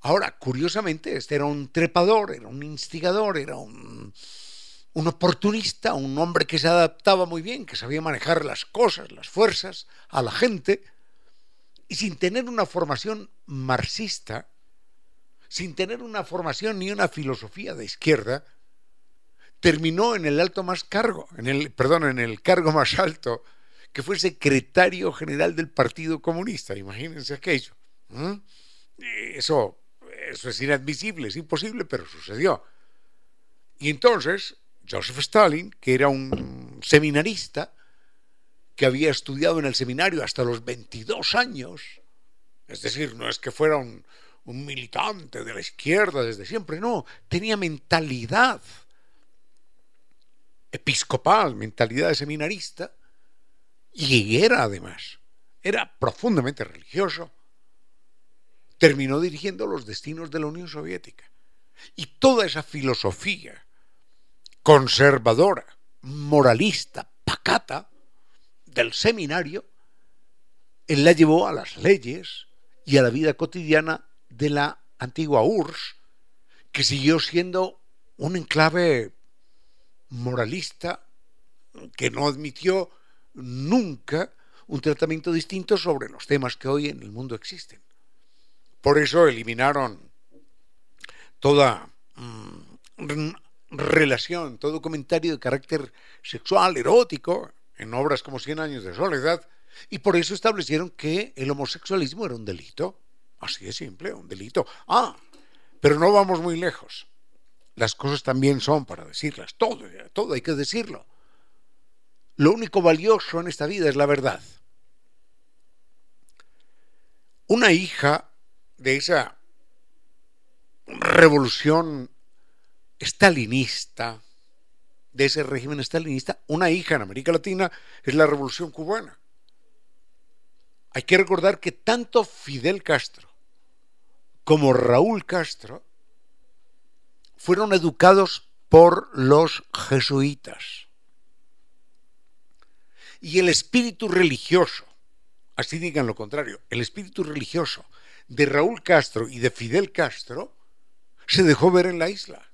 Ahora, curiosamente, este era un trepador, era un instigador, era un, un oportunista, un hombre que se adaptaba muy bien, que sabía manejar las cosas, las fuerzas, a la gente, y sin tener una formación marxista, sin tener una formación ni una filosofía de izquierda, terminó en el alto más cargo, en el, perdón, en el cargo más alto que fue secretario general del Partido Comunista. Imagínense aquello. Eso, eso es inadmisible, es imposible, pero sucedió. Y entonces, Joseph Stalin, que era un seminarista, que había estudiado en el seminario hasta los 22 años, es decir, no es que fuera un, un militante de la izquierda desde siempre, no, tenía mentalidad episcopal, mentalidad de seminarista, y era además, era profundamente religioso, terminó dirigiendo los destinos de la Unión Soviética. Y toda esa filosofía conservadora, moralista, pacata del seminario, él la llevó a las leyes y a la vida cotidiana de la antigua URSS, que siguió siendo un enclave moralista que no admitió nunca un tratamiento distinto sobre los temas que hoy en el mundo existen. Por eso eliminaron toda mm, relación, todo comentario de carácter sexual, erótico, en obras como Cien años de soledad, y por eso establecieron que el homosexualismo era un delito. Así de simple, un delito. Ah, pero no vamos muy lejos. Las cosas también son para decirlas, todo, todo hay que decirlo. Lo único valioso en esta vida es la verdad. Una hija de esa revolución estalinista, de ese régimen estalinista, una hija en América Latina es la revolución cubana. Hay que recordar que tanto Fidel Castro como Raúl Castro fueron educados por los jesuitas. Y el espíritu religioso, así digan lo contrario, el espíritu religioso de Raúl Castro y de Fidel Castro se dejó ver en la isla.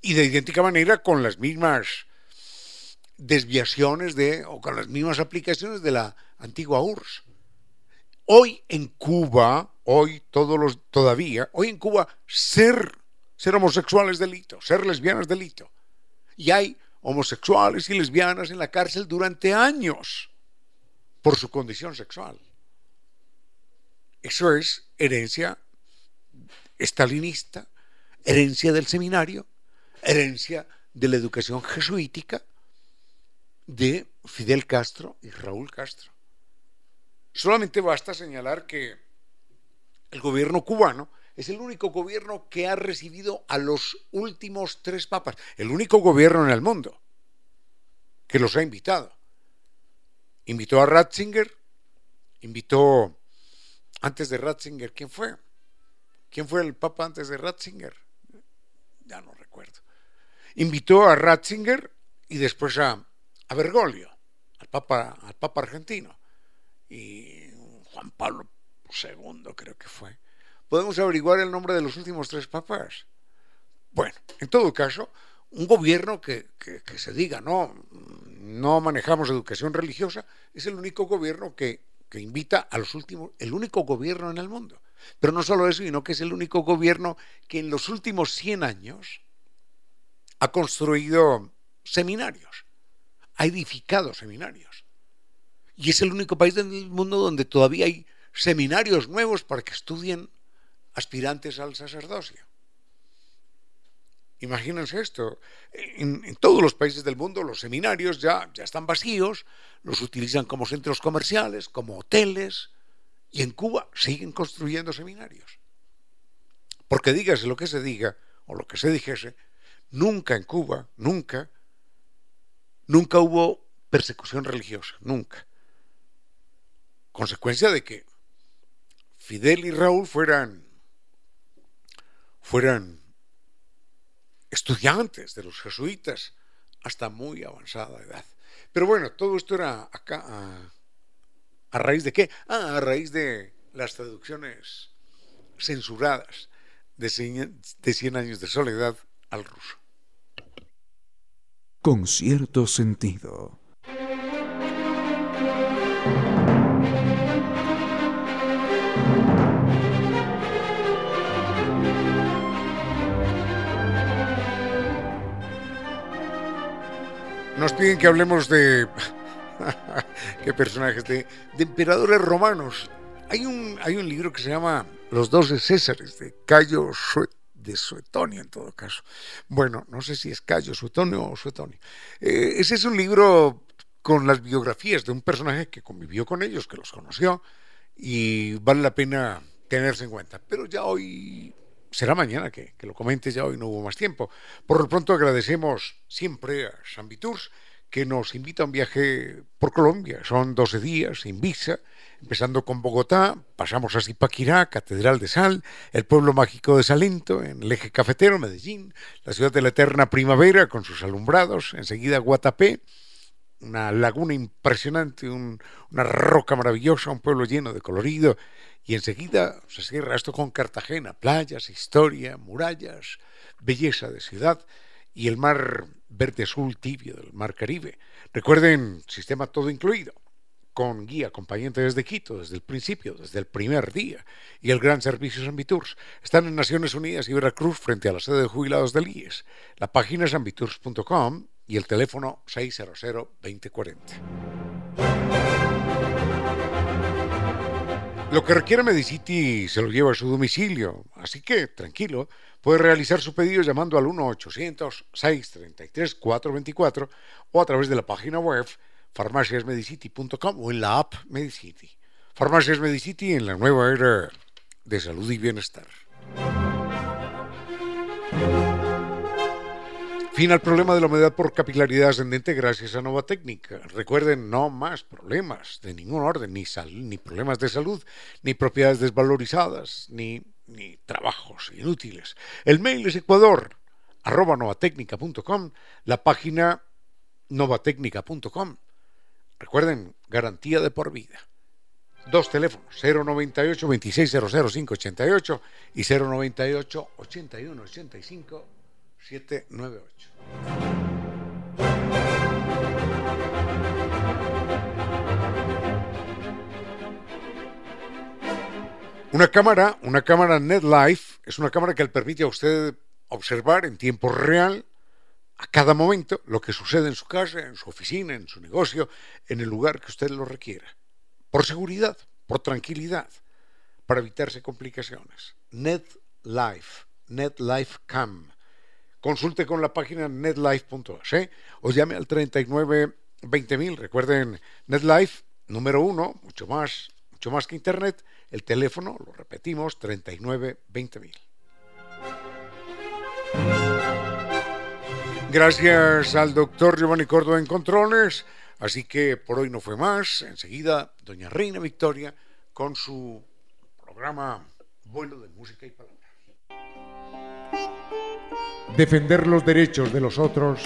Y de idéntica manera con las mismas desviaciones de, o con las mismas aplicaciones de la antigua URSS. Hoy en Cuba, hoy todos los, todavía, hoy en Cuba ser, ser homosexual es delito, ser lesbiana es delito. Y hay homosexuales y lesbianas en la cárcel durante años por su condición sexual. Eso es herencia estalinista, herencia del seminario, herencia de la educación jesuítica de Fidel Castro y Raúl Castro. Solamente basta señalar que el gobierno cubano es el único gobierno que ha recibido a los últimos tres papas, el único gobierno en el mundo que los ha invitado. Invitó a Ratzinger, invitó antes de Ratzinger, ¿quién fue? ¿Quién fue el papa antes de Ratzinger? Ya no recuerdo. Invitó a Ratzinger y después a, Bergoglio, al papa, al papa argentino. Y Juan Pablo II creo que fue. ¿Podemos averiguar el nombre de los últimos tres papas? Bueno, en todo caso, un gobierno que, que, se diga, no, no manejamos educación religiosa, es el único gobierno que que invita a los últimos, el único gobierno en el mundo. Pero no solo eso, sino que es el único gobierno que en los últimos 100 años ha construido seminarios, ha edificado seminarios. Y es el único país del mundo donde todavía hay seminarios nuevos para que estudien aspirantes al sacerdocio. Imagínense esto. En, todos los países del mundo los seminarios ya, ya están vacíos, los utilizan como centros comerciales, como hoteles, y en Cuba siguen construyendo seminarios. Porque dígase lo que se diga, o lo que se dijese, nunca en Cuba, nunca, nunca hubo persecución religiosa, nunca. Consecuencia de que Fidel y Raúl fueran, fueran estudiantes de los jesuitas hasta muy avanzada edad. Pero bueno, todo esto era acá a, raíz de qué? Ah, a raíz de las traducciones censuradas de de Cien años de soledad al ruso. Con cierto sentido. Que hablemos de. <laughs> ¿Qué personajes? De, de, emperadores romanos. Hay un, hay un libro que se llama Los doce Césares, de Cayo Suet, de Suetonio, en todo caso. Bueno, no sé si es Cayo Suetonio o Suetonio. Eh, ese es un libro con las biografías de un personaje que convivió con ellos, que los conoció, y vale la pena tenerse en cuenta. Pero ya hoy será mañana que, que, lo comente, ya hoy no hubo más tiempo. Por lo pronto agradecemos siempre a San Viturs que nos invita a un viaje por Colombia. Son 12 días sin visa, empezando con Bogotá, pasamos a Zipaquirá, Catedral de Sal, el pueblo mágico de Salento, en el eje cafetero, Medellín, la ciudad de la eterna primavera con sus alumbrados, enseguida Guatapé, una laguna impresionante, un, una roca maravillosa, un pueblo lleno de colorido, y enseguida se cierra esto con Cartagena, playas, historia, murallas, belleza de ciudad y el mar verde azul tibio del mar Caribe. Recuerden, sistema todo incluido, con guía acompañante desde Quito, desde el principio, desde el primer día, y el gran servicio Sanviturs. Están en Naciones Unidas y Veracruz frente a la sede de jubilados del IES. La página es ambitours.com y el teléfono 600-2040. Lo que requiere Medicity se lo lleva a su domicilio, así que tranquilo, puede realizar su pedido llamando al 1-800-633-424 o a través de la página web farmaciasmedicity.com o en la app Medicity. Farmacias Medicity en la nueva era de salud y bienestar. Fin al problema de la humedad por capilaridad ascendente gracias a Nova Técnica. Recuerden, no más problemas de ningún orden, ni, ni problemas de salud, ni propiedades desvalorizadas, ni, ni trabajos inútiles. El mail es ecuador, arroba novatecnica.com, la página novatecnica.com. Recuerden, garantía de por vida. Dos teléfonos, 098 2600588 y 098 8185 798. Una cámara, una cámara NetLife, es una cámara que le permite a usted observar en tiempo real a cada momento lo que sucede en su casa, en su oficina, en su negocio, en el lugar que usted lo requiera. Por seguridad, por tranquilidad, para evitarse complicaciones. NetLife, NetLife Cam. Consulte con la página netlife.es ¿eh? o llame al 39 20000. Recuerden, NetLife, número uno, mucho más, más que Internet. El teléfono, lo repetimos, 39 20000. Gracias al doctor Giovanni Córdoba en Controles. Así que por hoy no fue más. Enseguida, doña Reina Victoria con su programa Vuelo de Música y Palabra. Defender los derechos de los otros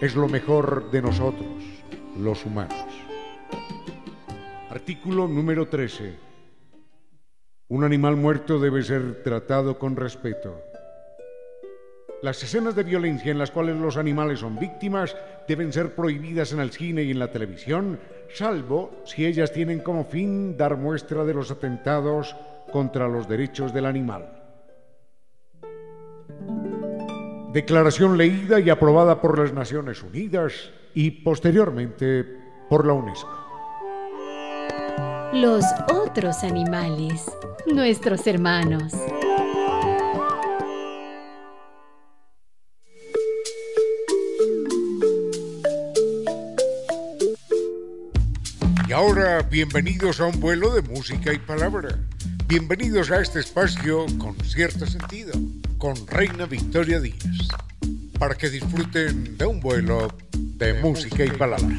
es lo mejor de nosotros, los humanos. Artículo número 13. Un animal muerto debe ser tratado con respeto. Las escenas de violencia en las cuales los animales son víctimas deben ser prohibidas en el cine y en la televisión, salvo si ellas tienen como fin dar muestra de los atentados contra los derechos del animal. Declaración leída y aprobada por las Naciones Unidas y posteriormente por la UNESCO. Los otros animales, nuestros hermanos. ahora, bienvenidos a un vuelo de música y palabra. Bienvenidos a este espacio con cierto sentido, con Reina Victoria Díaz, para que disfruten de un vuelo de, música y palabra.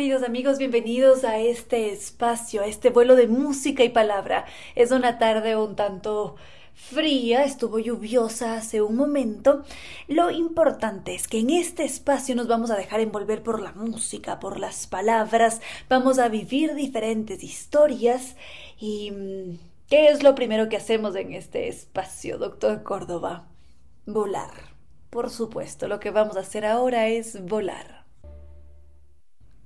Amigos, bienvenidos a este espacio, a este vuelo de música y palabra. Es una tarde un tanto fría, estuvo lluviosa hace un momento. Lo importante es que en este espacio nos vamos a dejar envolver por la música, por las palabras, vamos a vivir diferentes historias y... Mm, ¿Qué es lo primero que hacemos en este espacio, doctor Córdoba? Volar. Por supuesto, lo que vamos a hacer ahora es volar.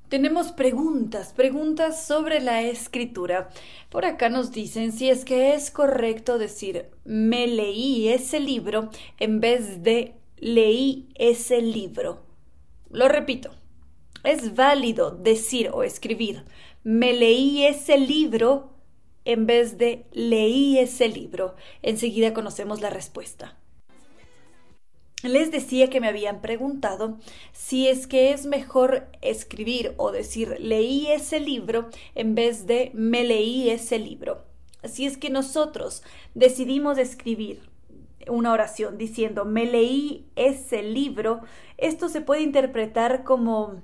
Tenemos preguntas, preguntas sobre la escritura. Por acá nos dicen si es que es correcto decir me leí ese libro en vez de leí ese libro. Lo repito, es válido decir o escribir me leí ese libro en vez de leí ese libro. Enseguida conocemos la respuesta. Les decía que me habían preguntado si es que es mejor escribir o decir leí ese libro en vez de me leí ese libro. Si es que nosotros decidimos escribir una oración diciendo me leí ese libro, esto se puede interpretar como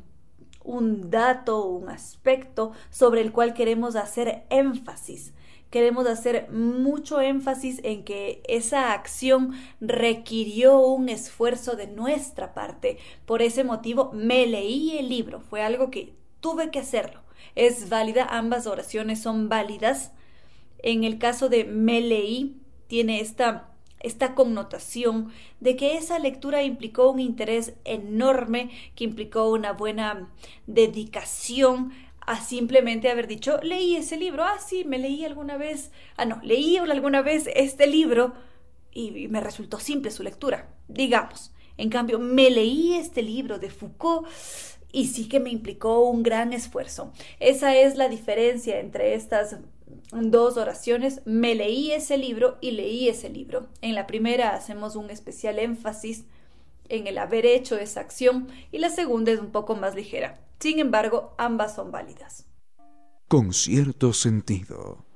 un dato, un aspecto sobre el cual queremos hacer énfasis queremos hacer mucho énfasis en que esa acción requirió un esfuerzo de nuestra parte. Por ese motivo me leí el libro, fue algo que tuve que hacerlo. Es válida, ambas oraciones son válidas. En el caso de me leí, tiene esta esta connotación de que esa lectura implicó un interés enorme, que implicó una buena dedicación a simplemente haber dicho, leí ese libro, ah, sí, me leí alguna vez, ah, no, leí alguna vez este libro, y me resultó simple su lectura, digamos. En cambio, me leí este libro de Foucault y sí que me implicó un gran esfuerzo. Esa es la diferencia entre estas dos oraciones. Me leí ese libro y leí ese libro. En la primera hacemos un especial énfasis en el haber hecho esa acción y la segunda es un poco más ligera. Sin embargo, ambas son válidas. Con cierto sentido.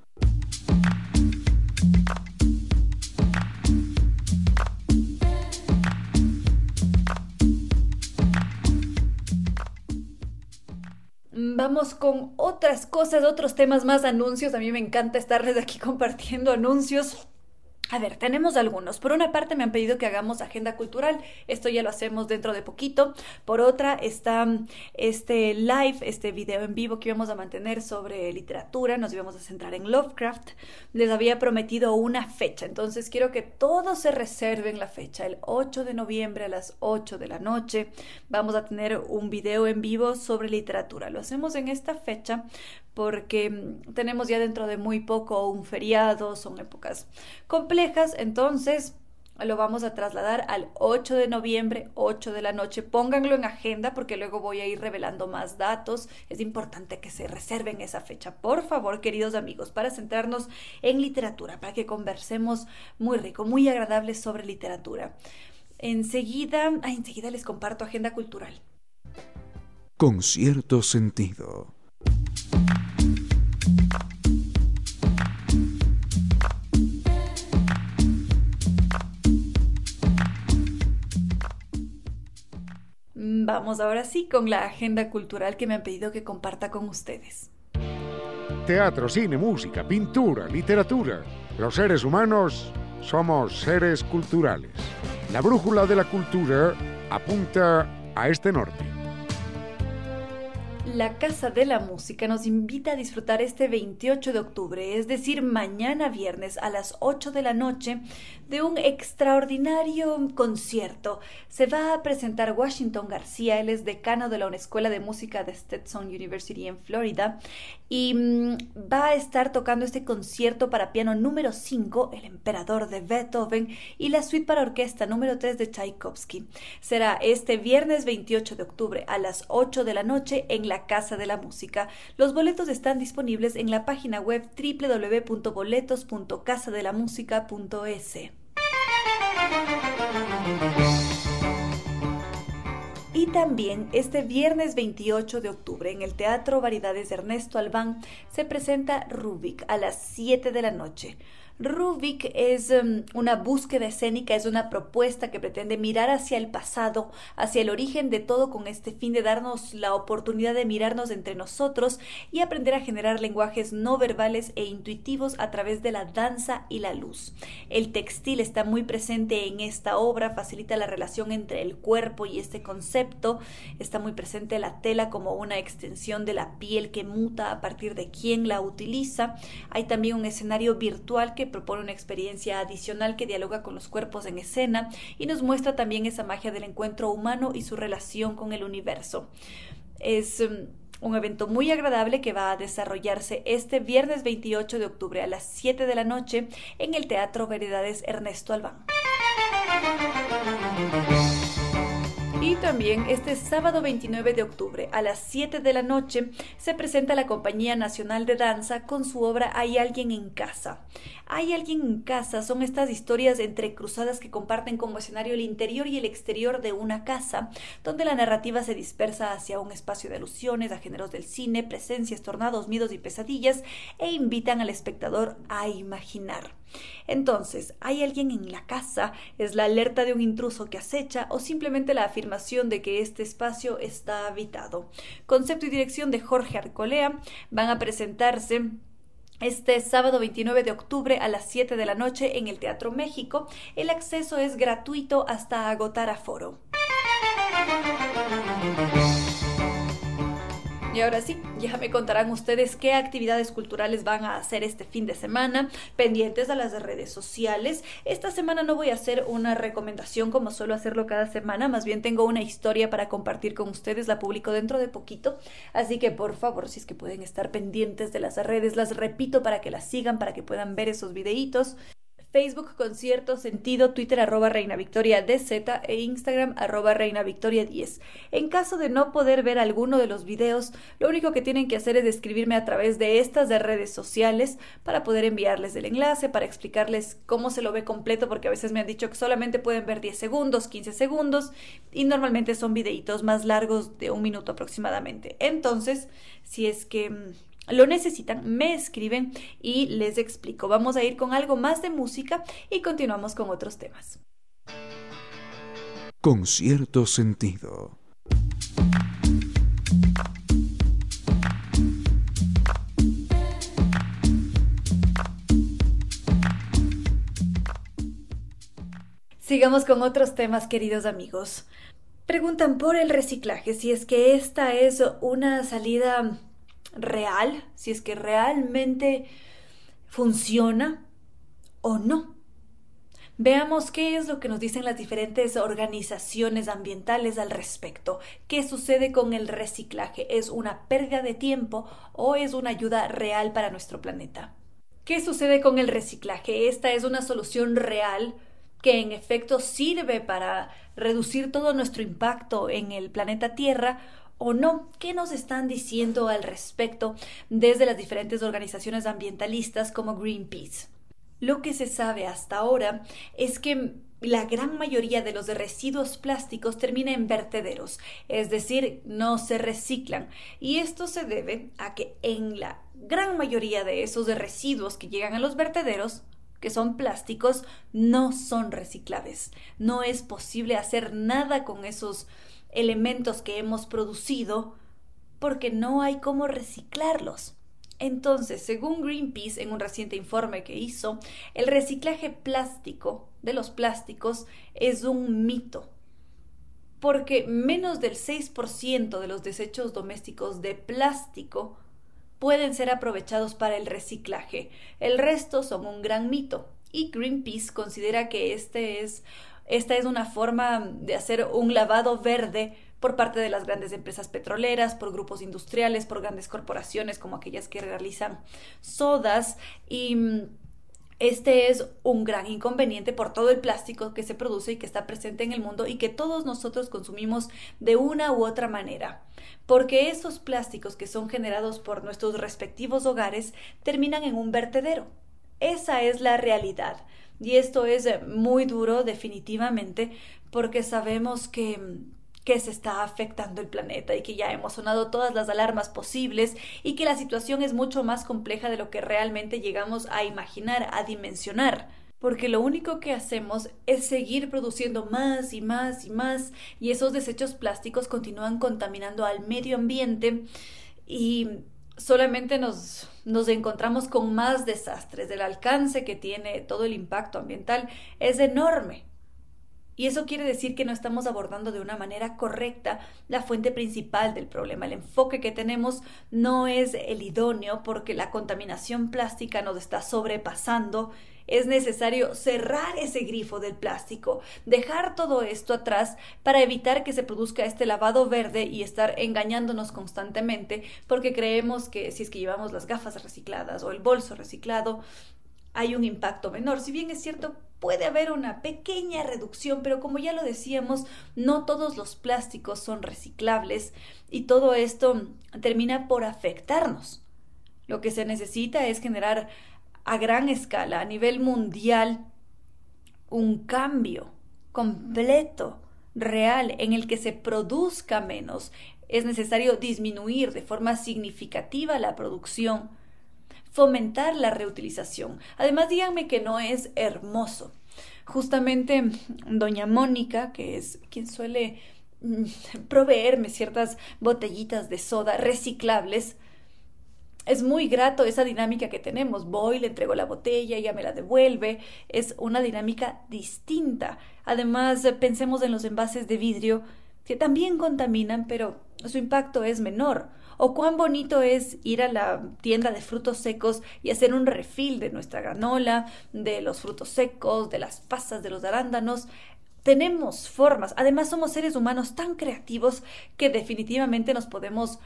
Vamos con otras cosas, otros temas más, anuncios. A mí me encanta estarles aquí <laughs> compartiendo anuncios a ver, tenemos algunos. Por una parte me han pedido que hagamos agenda cultural, esto ya lo hacemos dentro de poquito. Por otra está este live, este video en vivo que íbamos a mantener sobre literatura, nos íbamos a centrar en Lovecraft. Les había prometido una fecha, entonces quiero que todos se reserven la fecha, el 8 de noviembre a las 8 de la noche. Vamos a tener un video en vivo sobre literatura. Lo hacemos en esta fecha porque mm, tenemos ya dentro de muy poco un feriado, son épocas complejas, entonces lo vamos a trasladar al 8 de noviembre, 8 de la noche. Pónganlo en agenda porque luego voy a ir revelando más datos. Es importante que se reserven esa fecha, por favor, queridos amigos, para centrarnos en literatura, para que conversemos muy rico, muy agradable sobre literatura. Enseguida, enseguida les comparto agenda cultural. Con cierto sentido. Vamos ahora sí con la agenda cultural que me han pedido que comparta con ustedes. Teatro, cine, música, pintura, literatura. Los seres humanos somos seres culturales. La brújula de la cultura apunta a este norte. La Casa de la Música nos invita a disfrutar este 28 de octubre, es decir, mañana viernes a las 8 de la noche, de un extraordinario concierto. Se va a presentar Washington García, él es decano de la Escuela de Música de Stetson University en Florida, y mm, va a estar tocando este concierto para piano número 5, El Emperador de Beethoven, y la suite para orquesta número 3 de Tchaikovsky. Será este viernes 28 de octubre a las 8 de la noche en la Casa de la Música. Los boletos están disponibles en la página web www.boletos.casadelamusica.es. Y también este viernes 28 de octubre en el Teatro Variedades de Ernesto Albán se presenta Rubik a las 7 de la noche. Rubik es em, una búsqueda escénica, es una propuesta que pretende mirar hacia el pasado, hacia el origen de todo con este fin de darnos la oportunidad de mirarnos entre nosotros y aprender a generar lenguajes no verbales e intuitivos a través de la danza y la luz. El textil está muy presente en esta obra, facilita la relación entre el cuerpo y este concepto, está muy presente la tela como una extensión de la piel que muta a partir de quien la utiliza. Hay también un escenario virtual que propone una experiencia adicional que dialoga con los cuerpos en escena y nos muestra también esa magia del encuentro humano y su relación con el universo. Es um, un evento muy agradable que va a desarrollarse este viernes 28 de octubre a las 7 de la noche en el Teatro Veredades Ernesto Albán. Y también este sábado 29 de octubre a las 7 de la noche se presenta la Compañía Nacional de Danza con su obra Hay alguien en casa. Hay alguien en casa son estas historias entrecruzadas que comparten como escenario el interior y el exterior de una casa, donde la narrativa se dispersa hacia un espacio de alusiones a géneros del cine, presencias, tornados, miedos y pesadillas e invitan al espectador a imaginar. Entonces, ¿hay alguien en la casa? ¿Es la alerta de un intruso que acecha o simplemente la afirmación de que este espacio está habitado? Concepto y dirección de Jorge Arcolea van a presentarse este sábado 29 de octubre a las 7 de la noche en el Teatro México. El acceso es gratuito hasta agotar aforo. Y ahora sí, ya me contarán ustedes qué actividades culturales van a hacer este fin de semana, pendientes a las redes sociales. Esta semana no voy a hacer una recomendación como suelo hacerlo cada semana, más bien tengo una historia para compartir con ustedes, la publico dentro de poquito, así que por favor, si es que pueden estar pendientes de las redes, las repito para que las sigan, para que puedan ver esos videitos. Facebook con cierto sentido, Twitter arroba Reina Victoria DZ e Instagram arroba Reina Victoria 10. En caso de no poder ver alguno de los videos, lo único que tienen que hacer es escribirme a través de estas de redes sociales para poder enviarles el enlace, para explicarles cómo se lo ve completo, porque a veces me han dicho que solamente pueden ver 10 segundos, 15 segundos y normalmente son videitos más largos de un minuto aproximadamente. Entonces, si es que mm, lo necesitan, me escriben y les explico. Vamos a ir con algo más de música y continuamos con otros temas. Con cierto sentido. Sigamos con otros temas, queridos amigos. Preguntan por el reciclaje, si es que esta es una salida real, si es que realmente funciona o no. Veamos qué es lo que nos dicen las diferentes organizaciones ambientales al respecto. ¿Qué sucede con el reciclaje? ¿Es una pérdida de tiempo o es una ayuda real para nuestro planeta? ¿Qué sucede con el reciclaje? ¿Esta es una solución real que en efecto sirve para reducir todo nuestro impacto en el planeta Tierra o no? ¿Qué nos están diciendo al respecto desde las diferentes organizaciones ambientalistas como Greenpeace? Lo que se sabe hasta ahora es que la gran mayoría de los residuos plásticos termina en vertederos, es decir, no se reciclan. Y esto se debe a que en la gran mayoría de esos residuos que llegan a los vertederos, que son plásticos, no son reciclables. No es posible hacer nada con esos elementos que hemos producido porque no hay cómo reciclarlos. Entonces, según Greenpeace, en un reciente informe que hizo, el reciclaje plástico de los plásticos es un mito, porque menos del 6% de los desechos domésticos de plástico pueden ser aprovechados para el reciclaje. El resto son un gran mito y Greenpeace considera que este es esta es una forma de hacer un lavado verde por parte de las grandes empresas petroleras, por grupos industriales, por grandes corporaciones como aquellas que realizan sodas y mm, este es un gran inconveniente por todo el plástico que se produce y que está presente en el mundo y que todos nosotros consumimos de una u otra manera. Porque esos plásticos que son generados por nuestros respectivos hogares terminan en un vertedero. Esa es la realidad. Y esto es eh, muy duro definitivamente porque sabemos que que se está afectando el planeta y que ya hemos sonado todas las alarmas posibles y que la situación es mucho más compleja de lo que realmente llegamos a imaginar, a dimensionar. Porque lo único que hacemos es seguir produciendo más y más y más y esos desechos plásticos continúan contaminando al medio ambiente y solamente nos, nos encontramos con más desastres. El alcance que tiene todo el impacto ambiental es enorme. Y eso quiere decir que no estamos abordando de una manera correcta la fuente principal del problema. El enfoque que tenemos no es el idóneo porque la contaminación plástica nos está sobrepasando es necesario cerrar ese grifo del plástico, dejar todo esto atrás para evitar que se produzca este lavado verde y estar engañándonos constantemente porque creemos que si es que llevamos las gafas recicladas o el bolso reciclado, hay un impacto menor. Si bien es cierto, puede haber una pequeña reducción, pero como ya lo decíamos, no todos los plásticos son reciclables y todo esto termina por afectarnos. Lo que se necesita es generar a gran escala, a nivel mundial, un cambio completo, real, en el que se produzca menos. Es necesario disminuir de forma significativa la producción, fomentar la reutilización. Además, díganme que no es hermoso. Justamente doña Mónica, que es quien suele mm, proveerme ciertas botellitas de soda reciclables, es muy grato esa dinámica que tenemos. Voy, le entrego la botella, ella me la devuelve. Es una dinámica distinta. Además, pensemos en los envases de vidrio que también contaminan, pero su impacto es menor. O cuán bonito es ir a la tienda de frutos secos y hacer un refil de nuestra granola, de los frutos secos, de las pasas, de los arándanos. Tenemos formas. Además, somos seres humanos tan creativos que definitivamente nos podemos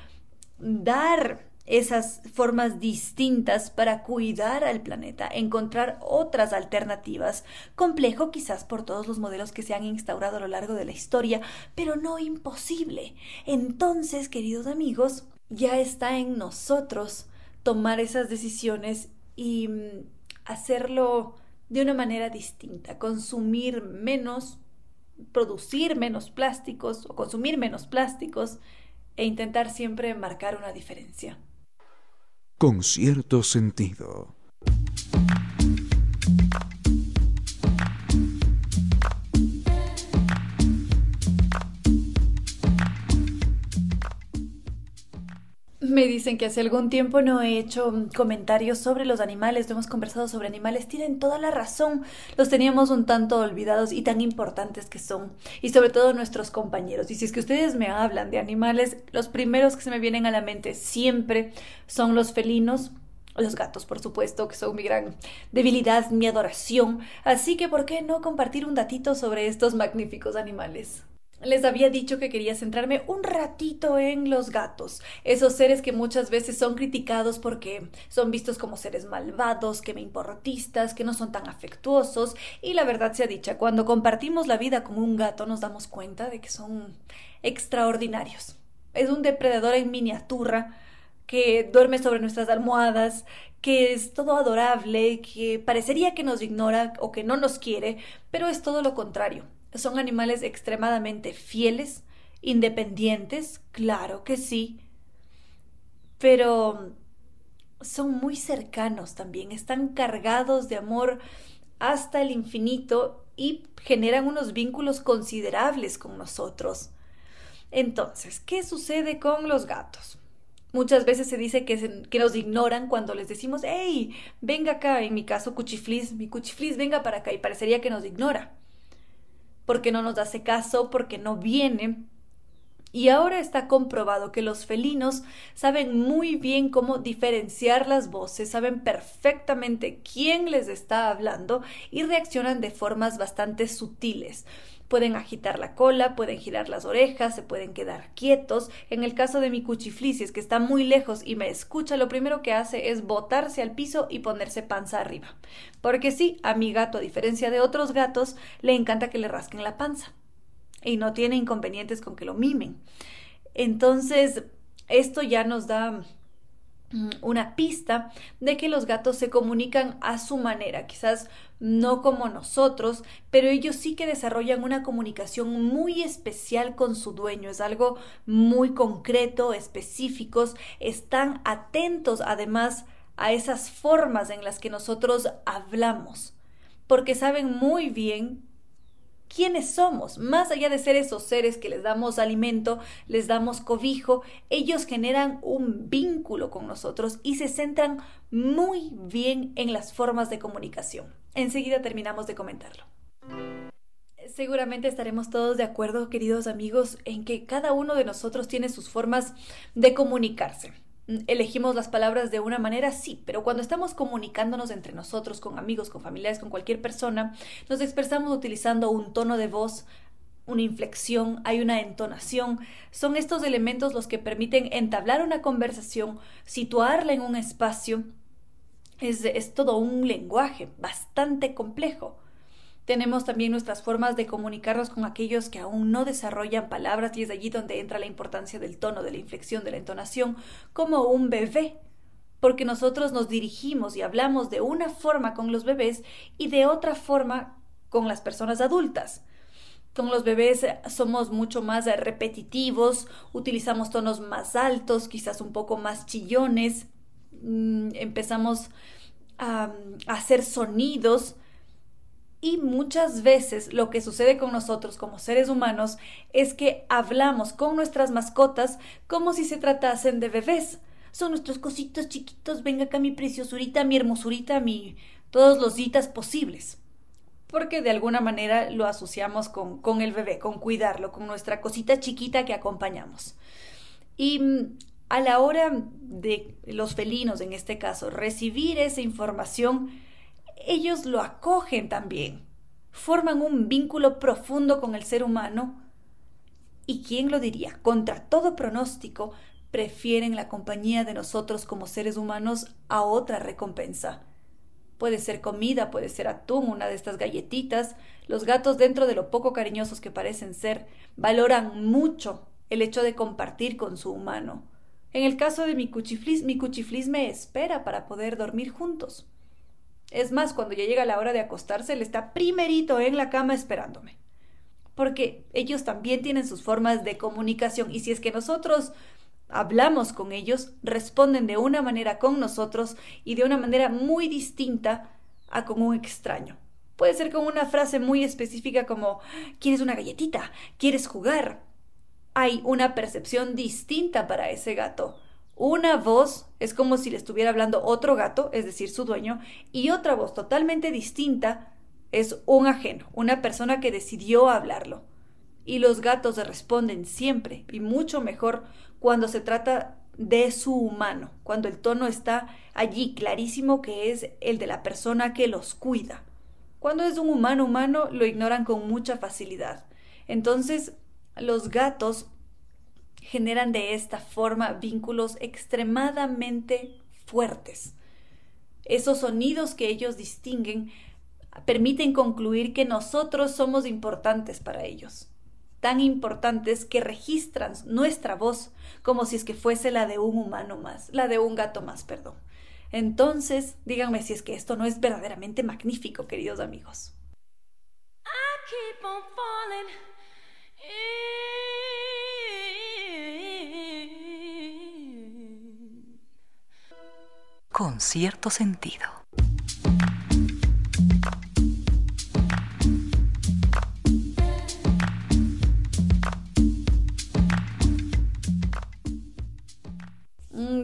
dar esas formas distintas para cuidar al planeta, encontrar otras alternativas. Complejo quizás por todos los modelos que se han instaurado a lo largo de la historia, pero no imposible. Entonces, queridos amigos, ya está en nosotros tomar esas decisiones y mm, hacerlo de una manera distinta, consumir menos, producir menos plásticos o consumir menos plásticos e intentar siempre marcar una diferencia con cierto sentido. Me dicen que hace algún tiempo no he hecho comentarios sobre los animales, no hemos conversado sobre animales, tienen toda la razón, los teníamos un tanto olvidados y tan importantes que son, y sobre todo nuestros compañeros. Y si es que ustedes me hablan de animales, los primeros que se me vienen a la mente siempre son los felinos, los gatos, por supuesto, que son mi gran debilidad, mi adoración. Así que, ¿por qué no compartir un datito sobre estos magníficos animales? Les había dicho que quería centrarme un ratito en los gatos, esos seres que muchas veces son criticados porque son vistos como seres malvados, que me importistas, que no son tan afectuosos, y la verdad sea dicha, cuando compartimos la vida con un gato nos damos cuenta de que son extraordinarios. Es un depredador en miniatura que duerme sobre nuestras almohadas, que es todo adorable, que parecería que nos ignora o que no nos quiere, pero es todo lo contrario son animales extremadamente fieles, independientes, claro que sí, pero son muy cercanos también, están cargados de amor hasta el infinito y generan unos vínculos considerables con nosotros. Entonces, ¿qué sucede con los gatos? Muchas veces se dice que, que, nos ignoran cuando les decimos, hey, venga acá, en mi caso cuchiflis, mi cuchiflis, venga para acá, y parecería que nos ignora porque no nos hace caso, porque no viene. Y ahora está comprobado que los felinos saben muy bien cómo diferenciar las voces, saben perfectamente quién les está hablando y reaccionan de formas bastante sutiles. Pueden agitar la cola, pueden girar las orejas, se pueden quedar quietos. En el caso de mi cuchiflis, que está muy lejos y me escucha, lo primero que hace es botarse al piso y ponerse panza arriba. Porque sí, a mi gato, a diferencia de otros gatos, le encanta que le rasquen la panza. Y no tiene inconvenientes con que lo mimen. Entonces, esto ya nos da Mm, una pista de que los gatos se comunican a su manera, quizás no como nosotros, pero ellos sí que desarrollan una comunicación muy especial con su dueño, es algo muy concreto, específicos, están atentos además a esas formas en las que nosotros hablamos, porque saben muy bien quiénes somos. Más allá de ser esos seres que les damos alimento, les damos cobijo, ellos generan un vínculo con nosotros y se centran muy bien en las formas de comunicación. Enseguida terminamos de comentarlo. Seguramente estaremos todos de acuerdo, queridos amigos, en que cada uno de nosotros tiene sus formas de comunicarse elegimos las palabras de una manera, sí, pero cuando estamos comunicándonos entre nosotros, con amigos, con familiares, con cualquier persona, nos expresamos utilizando un tono de voz, una inflexión, hay una entonación. Son estos elementos los que permiten entablar una conversación, situarla en un espacio. Es, es todo un lenguaje bastante complejo. Tenemos también nuestras formas de comunicarnos con aquellos que aún no desarrollan palabras y es allí donde entra la importancia del tono, de la inflexión, de la entonación, como un bebé, porque nosotros nos dirigimos y hablamos de una forma con los bebés y de otra forma con las personas adultas. Con los bebés somos mucho más repetitivos, utilizamos tonos más altos, quizás un poco más chillones, mm, empezamos a hacer sonidos y muchas veces lo que sucede con nosotros como seres humanos es que hablamos con nuestras mascotas como si se tratasen de bebés. Son nuestros cositos chiquitos, venga acá mi preciosurita, mi hermosurita, mi... todos los ditas posibles. Porque de alguna manera lo asociamos con, con el bebé, con cuidarlo, con nuestra cosita chiquita que acompañamos. Y mm, a la hora de los felinos, en este caso, recibir esa información, ellos lo acogen también, forman un vínculo profundo con el ser humano y quién lo diría, contra todo pronóstico, prefieren la compañía de nosotros como seres humanos a otra recompensa. Puede ser comida, puede ser atún, una de estas galletitas. Los gatos, dentro de lo poco cariñosos que parecen ser, valoran mucho el hecho de compartir con su humano. En el caso de mi cuchiflis, mi cuchiflis me espera para poder dormir juntos. Es más, cuando ya llega la hora de acostarse, él está primerito en la cama esperándome. Porque ellos también tienen sus formas de comunicación y si es que nosotros hablamos con ellos, responden de una manera con nosotros y de una manera muy distinta a con un extraño. Puede ser con una frase muy específica como ¿Quieres una galletita? ¿Quieres jugar? Hay una percepción distinta para ese gato. Una voz es como si le estuviera hablando otro gato, es decir, su dueño, y otra voz totalmente distinta es un ajeno, una persona que decidió hablarlo. Y los gatos responden siempre y mucho mejor cuando se trata de su humano, cuando el tono está allí clarísimo que es el de la persona que los cuida. Cuando es un humano humano lo ignoran con mucha facilidad. Entonces, los gatos generan de esta forma vínculos extremadamente fuertes. Esos sonidos que ellos distinguen permiten concluir que nosotros somos importantes para ellos tan importantes que registran nuestra voz como si es que fuese la de un humano más, la de un gato más, perdón. Entonces, díganme si es que esto no es verdaderamente magnífico, queridos amigos. Con cierto sentido.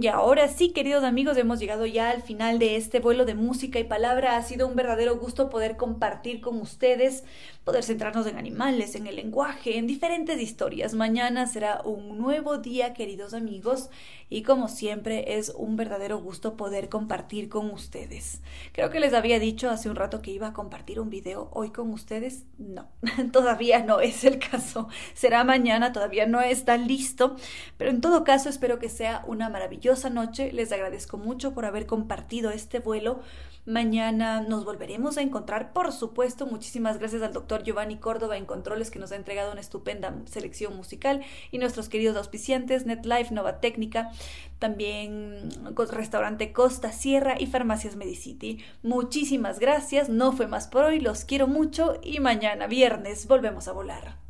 Y ahora sí, queridos amigos, hemos llegado ya al final de este vuelo de música y palabra. Ha sido un verdadero gusto poder compartir con ustedes, poder centrarnos en animales, en el lenguaje, en diferentes historias. Mañana será un nuevo día, queridos amigos, y como siempre es un verdadero gusto poder compartir con ustedes. Creo que les había dicho hace un rato que iba a compartir un video hoy con ustedes. No, <laughs> todavía no es el caso. Será mañana, todavía no está listo, pero en todo caso espero que sea una maravillosa noche. Les agradezco mucho por haber compartido este vuelo. Mañana nos volveremos a encontrar, por supuesto. Muchísimas gracias al doctor Giovanni Córdoba en Controles que nos ha entregado una estupenda selección musical y nuestros queridos auspiciantes NetLife, Nova Técnica, también Restaurante Costa Sierra y Farmacias Medicity. Muchísimas gracias. No fue más por hoy. Los quiero mucho y mañana viernes volvemos a volar.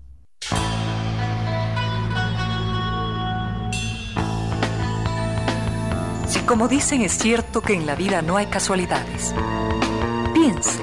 Como dicen, es cierto que en la vida no hay casualidades. Piense,